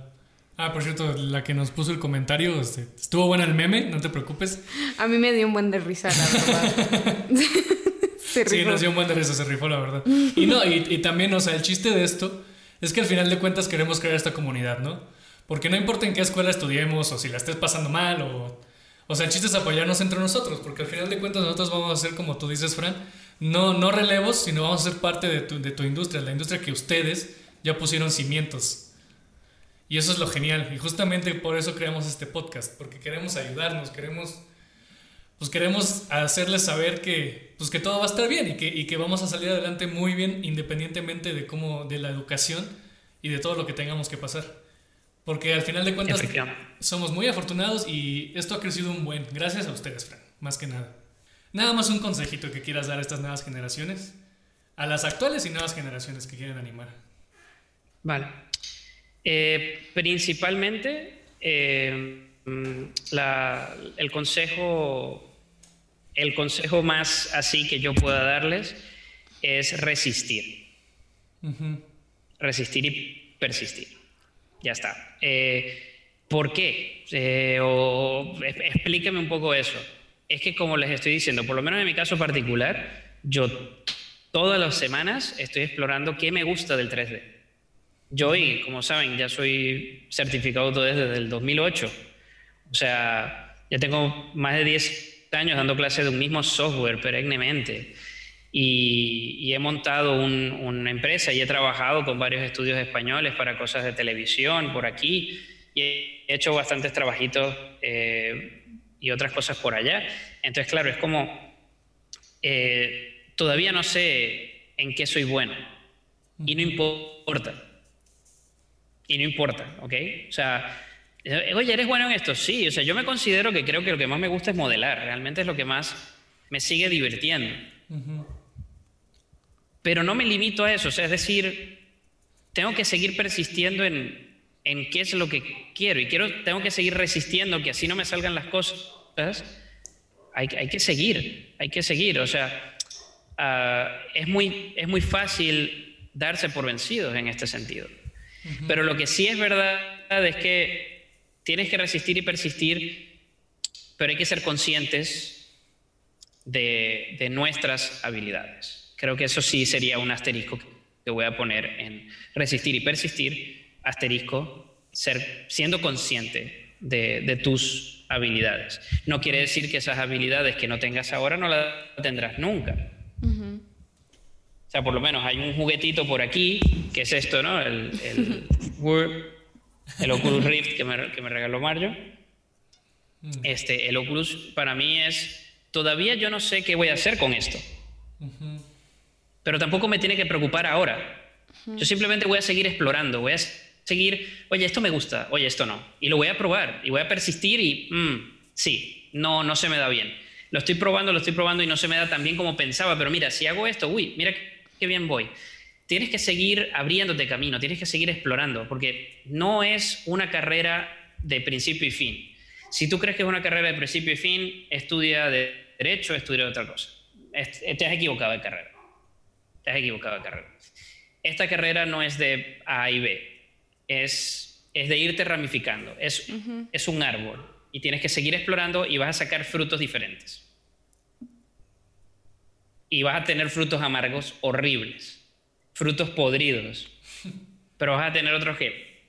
Ah, por cierto, la que nos puso el comentario, este, estuvo buena el meme, no te preocupes. A mí me dio un buen de risa, la verdad. Sí, nos dio un buen de risa, se rifó, la verdad. Y no, y, también, o sea, el chiste de esto es que al final de cuentas queremos crear esta comunidad, ¿no? Porque no importa en qué escuela estudiemos o si la estés pasando mal o... O sea, el chiste es apoyarnos entre nosotros, porque al final de cuentas nosotros vamos a ser, como tú dices, Fran, no, no relevos, sino vamos a ser parte de tu, de tu industria, la industria que ustedes ya pusieron cimientos. Y eso es lo genial. Y justamente por eso creamos este podcast, porque queremos ayudarnos, queremos pues queremos hacerles saber que, pues que todo va a estar bien y que, y que vamos a salir adelante muy bien independientemente de cómo, de la educación y de todo lo que tengamos que pasar. Porque al final de cuentas somos muy afortunados y esto ha crecido un buen. Gracias a ustedes, Fran, más que nada. Nada más un consejito que quieras dar a estas nuevas generaciones, a las actuales y nuevas generaciones que quieren animar. Vale. Eh, principalmente, eh, mm, el consejo el consejo más así que yo pueda darles es resistir. Resistir y persistir. Ya está. Eh, ¿Por qué? Eh, explíqueme un poco eso. Es que como les estoy diciendo, por lo menos en mi caso particular, yo todas las semanas estoy explorando qué me gusta del 3D. Yo y, como saben, ya soy certificado desde el 2008. O sea, ya tengo más de 10 años dando clases de un mismo software perennemente. Y, he montado una empresa y he trabajado con varios estudios españoles para cosas de televisión por aquí y he hecho bastantes trabajitos eh, y otras cosas por allá. Entonces, claro, es como, eh, todavía no sé en qué soy bueno y no importa. Y no importa, ¿ok? O sea, oye, ¿eres bueno en esto? Sí, o sea, yo me considero que creo que lo que más me gusta es modelar, realmente es lo que más me sigue divirtiendo. Pero no me limito a eso, o sea, es decir, tengo que seguir persistiendo en, en qué es lo que quiero y quiero, tengo que seguir resistiendo que así no me salgan las cosas. Hay, hay que seguir, hay que seguir, o sea, ah, es, muy, es muy fácil darse por vencidos en este sentido. Pero lo que sí es verdad es que tienes que resistir y persistir, pero hay que ser conscientes de, nuestras habilidades. Creo que eso sí sería un asterisco que voy a poner en resistir y persistir, asterisco, ser, siendo consciente de, tus habilidades. No quiere decir que esas habilidades que no tengas ahora no las tendrás nunca. O sea, por lo menos hay un juguetito por aquí, que es esto, ¿no? El, el Word el Oculus Rift que me, que me regaló Mario. Mm. Este, el Oculus para mí es, todavía yo no sé qué voy a hacer con esto. Pero tampoco me tiene que preocupar ahora. Yo simplemente voy a seguir explorando, voy a seguir, oye, esto me gusta, oye, esto no. Y lo voy a probar y voy a persistir y, mm, sí, no, no se me da bien. Lo estoy probando, lo estoy probando y no se me da tan bien como pensaba, pero mira, si hago esto, uy, mira qué bien voy tienes que seguir abriéndote camino, tienes que seguir explorando, porque no es una carrera de principio y fin. Si tú crees que es una carrera de principio y fin, estudia de derecho, estudia otra cosa. Te has equivocado de carrera. Te has equivocado de carrera. Esta carrera no es de A y B, es, es de irte ramificando, es, es un árbol y tienes que seguir explorando y vas a sacar frutos diferentes. Y vas a tener frutos amargos horribles frutos podridos, pero vas a tener otros que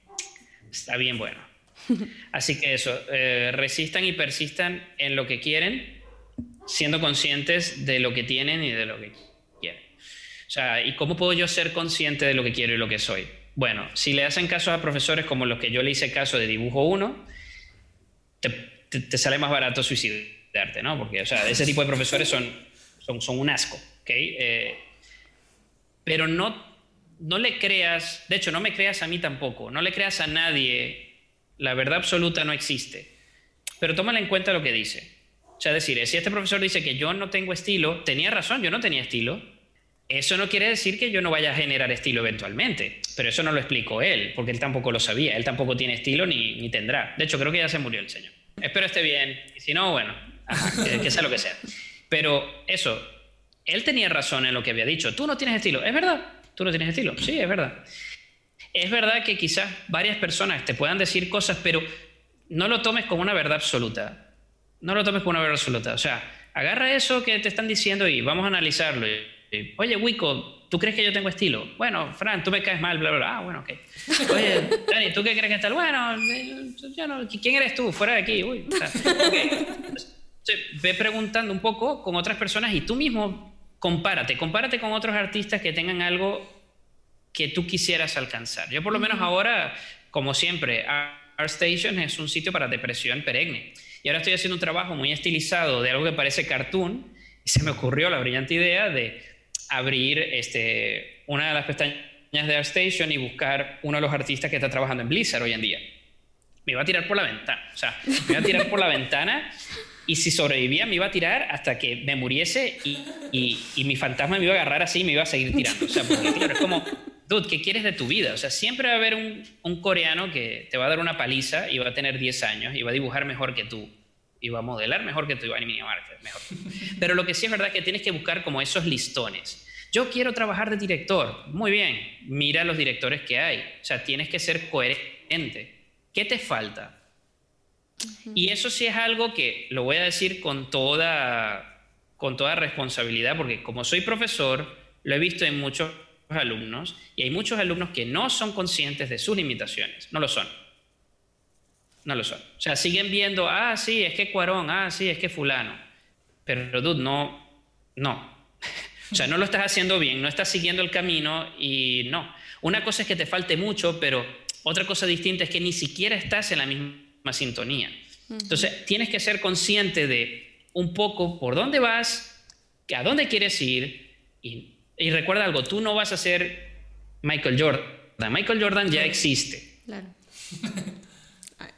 está bien bueno. Así que eso, eh, resistan y persistan en lo que quieren, siendo conscientes de lo que tienen y de lo que quieren. O sea, ¿y cómo puedo yo ser consciente de lo que quiero y lo que soy? Bueno, si le hacen caso a profesores como los que yo le hice caso de dibujo 1, te, sale más barato suicidarte, ¿no? Porque, o sea, ese tipo de profesores son, son, son un asco, ¿ok? Eh, pero no, no le creas, de hecho, no me creas a mí tampoco, no le creas a nadie, la verdad absoluta no existe. Pero tómala en cuenta lo que dice. O sea, decir, si este profesor dice que yo no tengo estilo, tenía razón, yo no tenía estilo. Eso no quiere decir que yo no vaya a generar estilo eventualmente, pero eso no lo explicó él, porque él tampoco lo sabía, él tampoco tiene estilo ni, ni tendrá. De hecho, creo que ya se murió el señor. Espero esté bien, y si no, bueno, que, que sea lo que sea. Pero eso, él tenía razón en lo que había dicho. Tú no tienes estilo. Es verdad, tú no tienes estilo. Sí, es verdad. Es verdad que quizás varias personas te puedan decir cosas, pero no lo tomes como una verdad absoluta. No lo tomes como una verdad absoluta. O sea, agarra eso que te están diciendo y vamos a analizarlo. Oye, Wico, ¿tú crees que yo tengo estilo? Bueno, Fran, tú me caes mal, bla, bla, bla. Ah, bueno, ok. Oye, Dani, ¿tú qué crees que está? Bueno, yo no, ¿quién eres tú? Fuera de aquí. Uy, ve preguntando un poco con otras personas y tú mismo compárate, compárate con otros artistas que tengan algo que tú quisieras alcanzar. Yo por lo menos ahora, como siempre, ArtStation es un sitio para depresión perenne. Y ahora estoy haciendo un trabajo muy estilizado de algo que parece cartoon y se me ocurrió la brillante idea de abrir este, una de las pestañas de ArtStation y buscar uno de los artistas que está trabajando en Blizzard hoy en día. Me iba a tirar por la ventana, o sea, me iba a tirar por la ventana y si sobrevivía me iba a tirar hasta que me muriese y, y, mi fantasma me iba a agarrar así y me iba a seguir tirando. O sea, porque claro, es como, dude, ¿qué quieres de tu vida? O sea, siempre va a haber un, un coreano que te va a dar una paliza y va a tener 10 años y va a dibujar mejor que tú y va a modelar mejor que tú y va a mejor. Pero lo que sí es verdad es que tienes que buscar como esos listones. Yo quiero trabajar de director. Muy bien, mira los directores que hay. O sea, tienes que ser coherente. ¿Qué te falta? Y eso sí es algo que lo voy a decir con toda, con toda responsabilidad, porque como soy profesor, lo he visto en muchos alumnos, y hay muchos alumnos que no son conscientes de sus limitaciones, no lo son. No lo son. O sea, siguen viendo, ah, sí, es que Cuarón, ah, sí, es que fulano. Pero, dude, no, no. O sea, no lo estás haciendo bien, no estás siguiendo el camino y no. Una cosa es que te falte mucho, pero otra cosa distinta es que ni siquiera estás en la misma sintonía. Entonces, tienes que ser consciente de un poco por dónde vas, a dónde quieres ir, y, recuerda algo, tú no vas a ser Michael Jordan. Michael Jordan ya existe. Claro.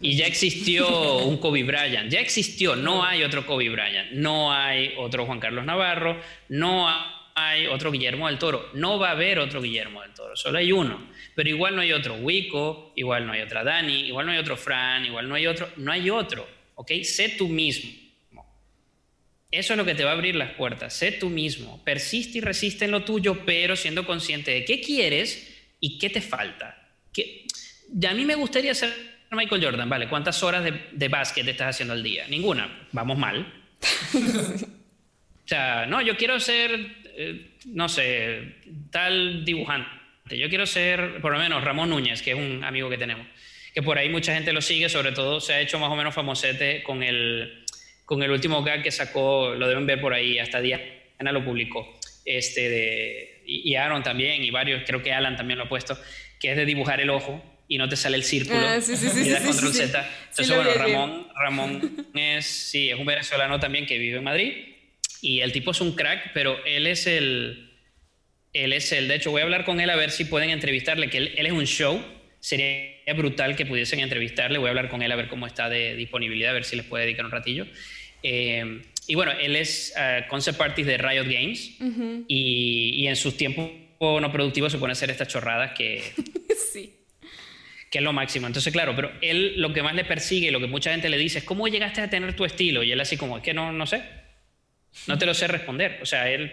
Y ya existió un Kobe Bryant, ya existió, no hay otro Kobe Bryant, no hay otro Juan Carlos Navarro, no hay otro Guillermo del Toro, no va a haber otro Guillermo del Toro, solo hay uno. Pero igual no hay otro Wico, igual no hay otra Dani, igual no hay otro Fran, igual no hay otro, no hay otro, ¿ok? Sé tú mismo. Eso es lo que te va a abrir las puertas, sé tú mismo, persiste y resiste en lo tuyo, pero siendo consciente de qué quieres y qué te falta. Que, a mí me gustaría ser Michael Jordan, vale, ¿cuántas horas de, de básquet estás haciendo al día? Ninguna, vamos mal. o sea, no, yo quiero ser, eh, no sé, tal dibujante yo quiero ser, por lo menos, Ramón Núñez, que es un amigo que tenemos, que por ahí mucha gente lo sigue, sobre todo se ha hecho más o menos famosete con el, con el último gag que sacó, lo deben ver por ahí, hasta Diana lo publicó, este de, y Aaron también, y varios, creo que Alan también lo ha puesto, que es de dibujar el ojo y no te sale el círculo ah, sí, sí, y das control Z. Entonces, bueno, Ramón, Ramón es, sí, es un venezolano también que vive en Madrid y el tipo es un crack, pero él es el él es el, de hecho voy a hablar con él a ver si pueden entrevistarle, que él, es un show, sería brutal que pudiesen entrevistarle, voy a hablar con él a ver cómo está de disponibilidad, a ver si les puede dedicar un ratillo. Eh, y bueno, él es uh, concept artist de Riot Games y, y, en sus tiempos no productivos se pone a hacer estas chorradas que, sí. que es lo máximo. Entonces, claro, pero él lo que más le persigue, lo que mucha gente le dice es, ¿cómo llegaste a tener tu estilo? Y él así como, es que no, no sé, no te lo sé responder. O sea, él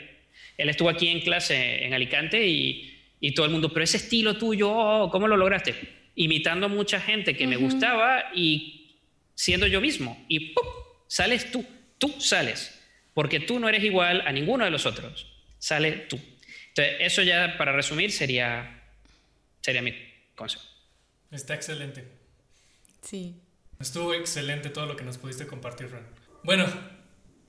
él estuvo aquí en clase en Alicante y, todo el mundo, pero ese estilo tuyo, oh, ¿cómo lo lograste? Imitando a mucha gente que me gustaba y siendo yo mismo. Y ¡pum! sales tú, tú sales, porque tú no eres igual a ninguno de los otros, sale tú. Entonces, eso ya para resumir sería, sería mi consejo. Está excelente. Sí. Estuvo excelente todo lo que nos pudiste compartir, Fran. Bueno,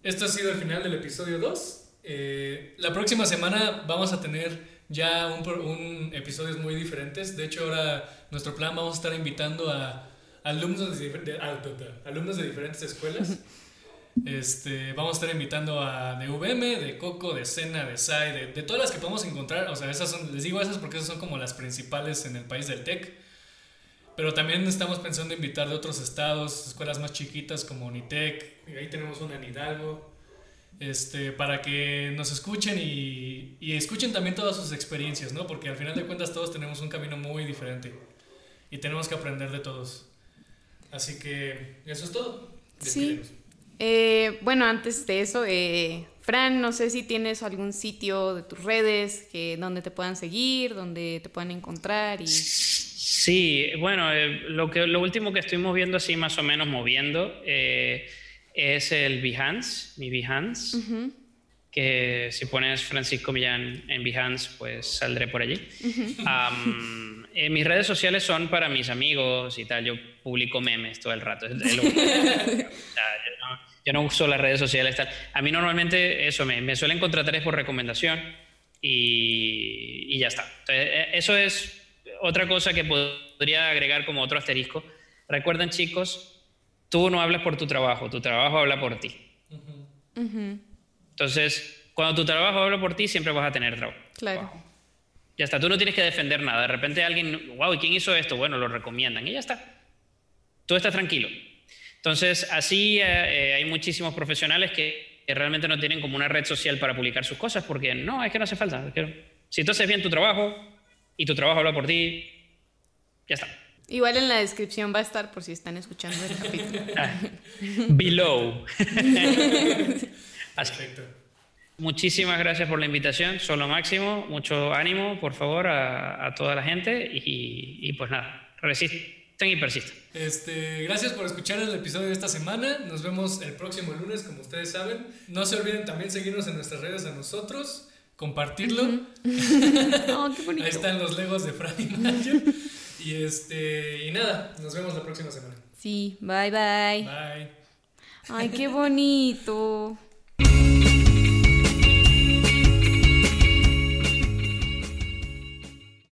esto ha sido el final del episodio 2. Eh, la próxima semana vamos a tener ya un, un, episodios muy diferentes. De hecho, ahora nuestro plan vamos a estar invitando a alumnos de, alumnos de diferentes escuelas. Este, vamos a estar invitando a de VM, de Coco, de Sena, de SAI, de, de, todas las que podemos encontrar. O sea, esas son, les digo esas porque esas son como las principales en el país del TEC. Pero también estamos pensando en invitar de otros estados, escuelas más chiquitas como Unitec. Ahí tenemos una en Hidalgo. Este, para que nos escuchen y, y escuchen también todas sus experiencias, ¿no? Porque al final de cuentas todos tenemos un camino muy diferente y tenemos que aprender de todos. Así que eso es todo. Sí. Eh, bueno, antes de eso, eh, Fran, no sé si tienes algún sitio de tus redes que, donde te puedan seguir, donde te puedan encontrar. Y... Sí, bueno, eh, lo, que, lo último que estuvimos viendo así más o menos moviendo es el Behance, mi Behance. Que si pones Francisco Millán en Behance, pues saldré por allí. mis redes sociales son para mis amigos y tal. Yo publico memes todo el rato. yo, no, uso las redes sociales. Tal. A mí normalmente eso me, me suelen contratar es por recomendación y, y ya está. E, eso es otra cosa que podría agregar como otro asterisco. Recuerden chicos, tú no hablas por tu trabajo, tu trabajo habla por ti. Entonces, cuando tu trabajo habla por ti, siempre vas a tener trabajo. Claro. Ya está, tú no tienes que defender nada. De repente alguien, wow, ¿y quién hizo esto? Bueno, lo recomiendan y ya está. Tú estás tranquilo. Entonces, así eh, eh, hay muchísimos profesionales que, realmente no tienen como una red social para publicar sus cosas porque no, es que no hace falta. Si tú haces bien tu trabajo y tu trabajo habla por ti, ya está. Igual en la descripción va a estar por si están escuchando el capítulo. Ah, below. Perfecto. Muchísimas gracias por la invitación, solo máximo, mucho ánimo, por favor, a, toda la gente y, pues nada, resisten y persisten. Este, gracias por escuchar el episodio de esta semana, nos vemos el próximo lunes, como ustedes saben. No se olviden también seguirnos en nuestras redes a nosotros, compartirlo. Oh, qué bonito. Ahí están los legos de Fran y Y, este, y nada, nos vemos la próxima semana. Sí, bye bye. Bye. Ay, qué bonito.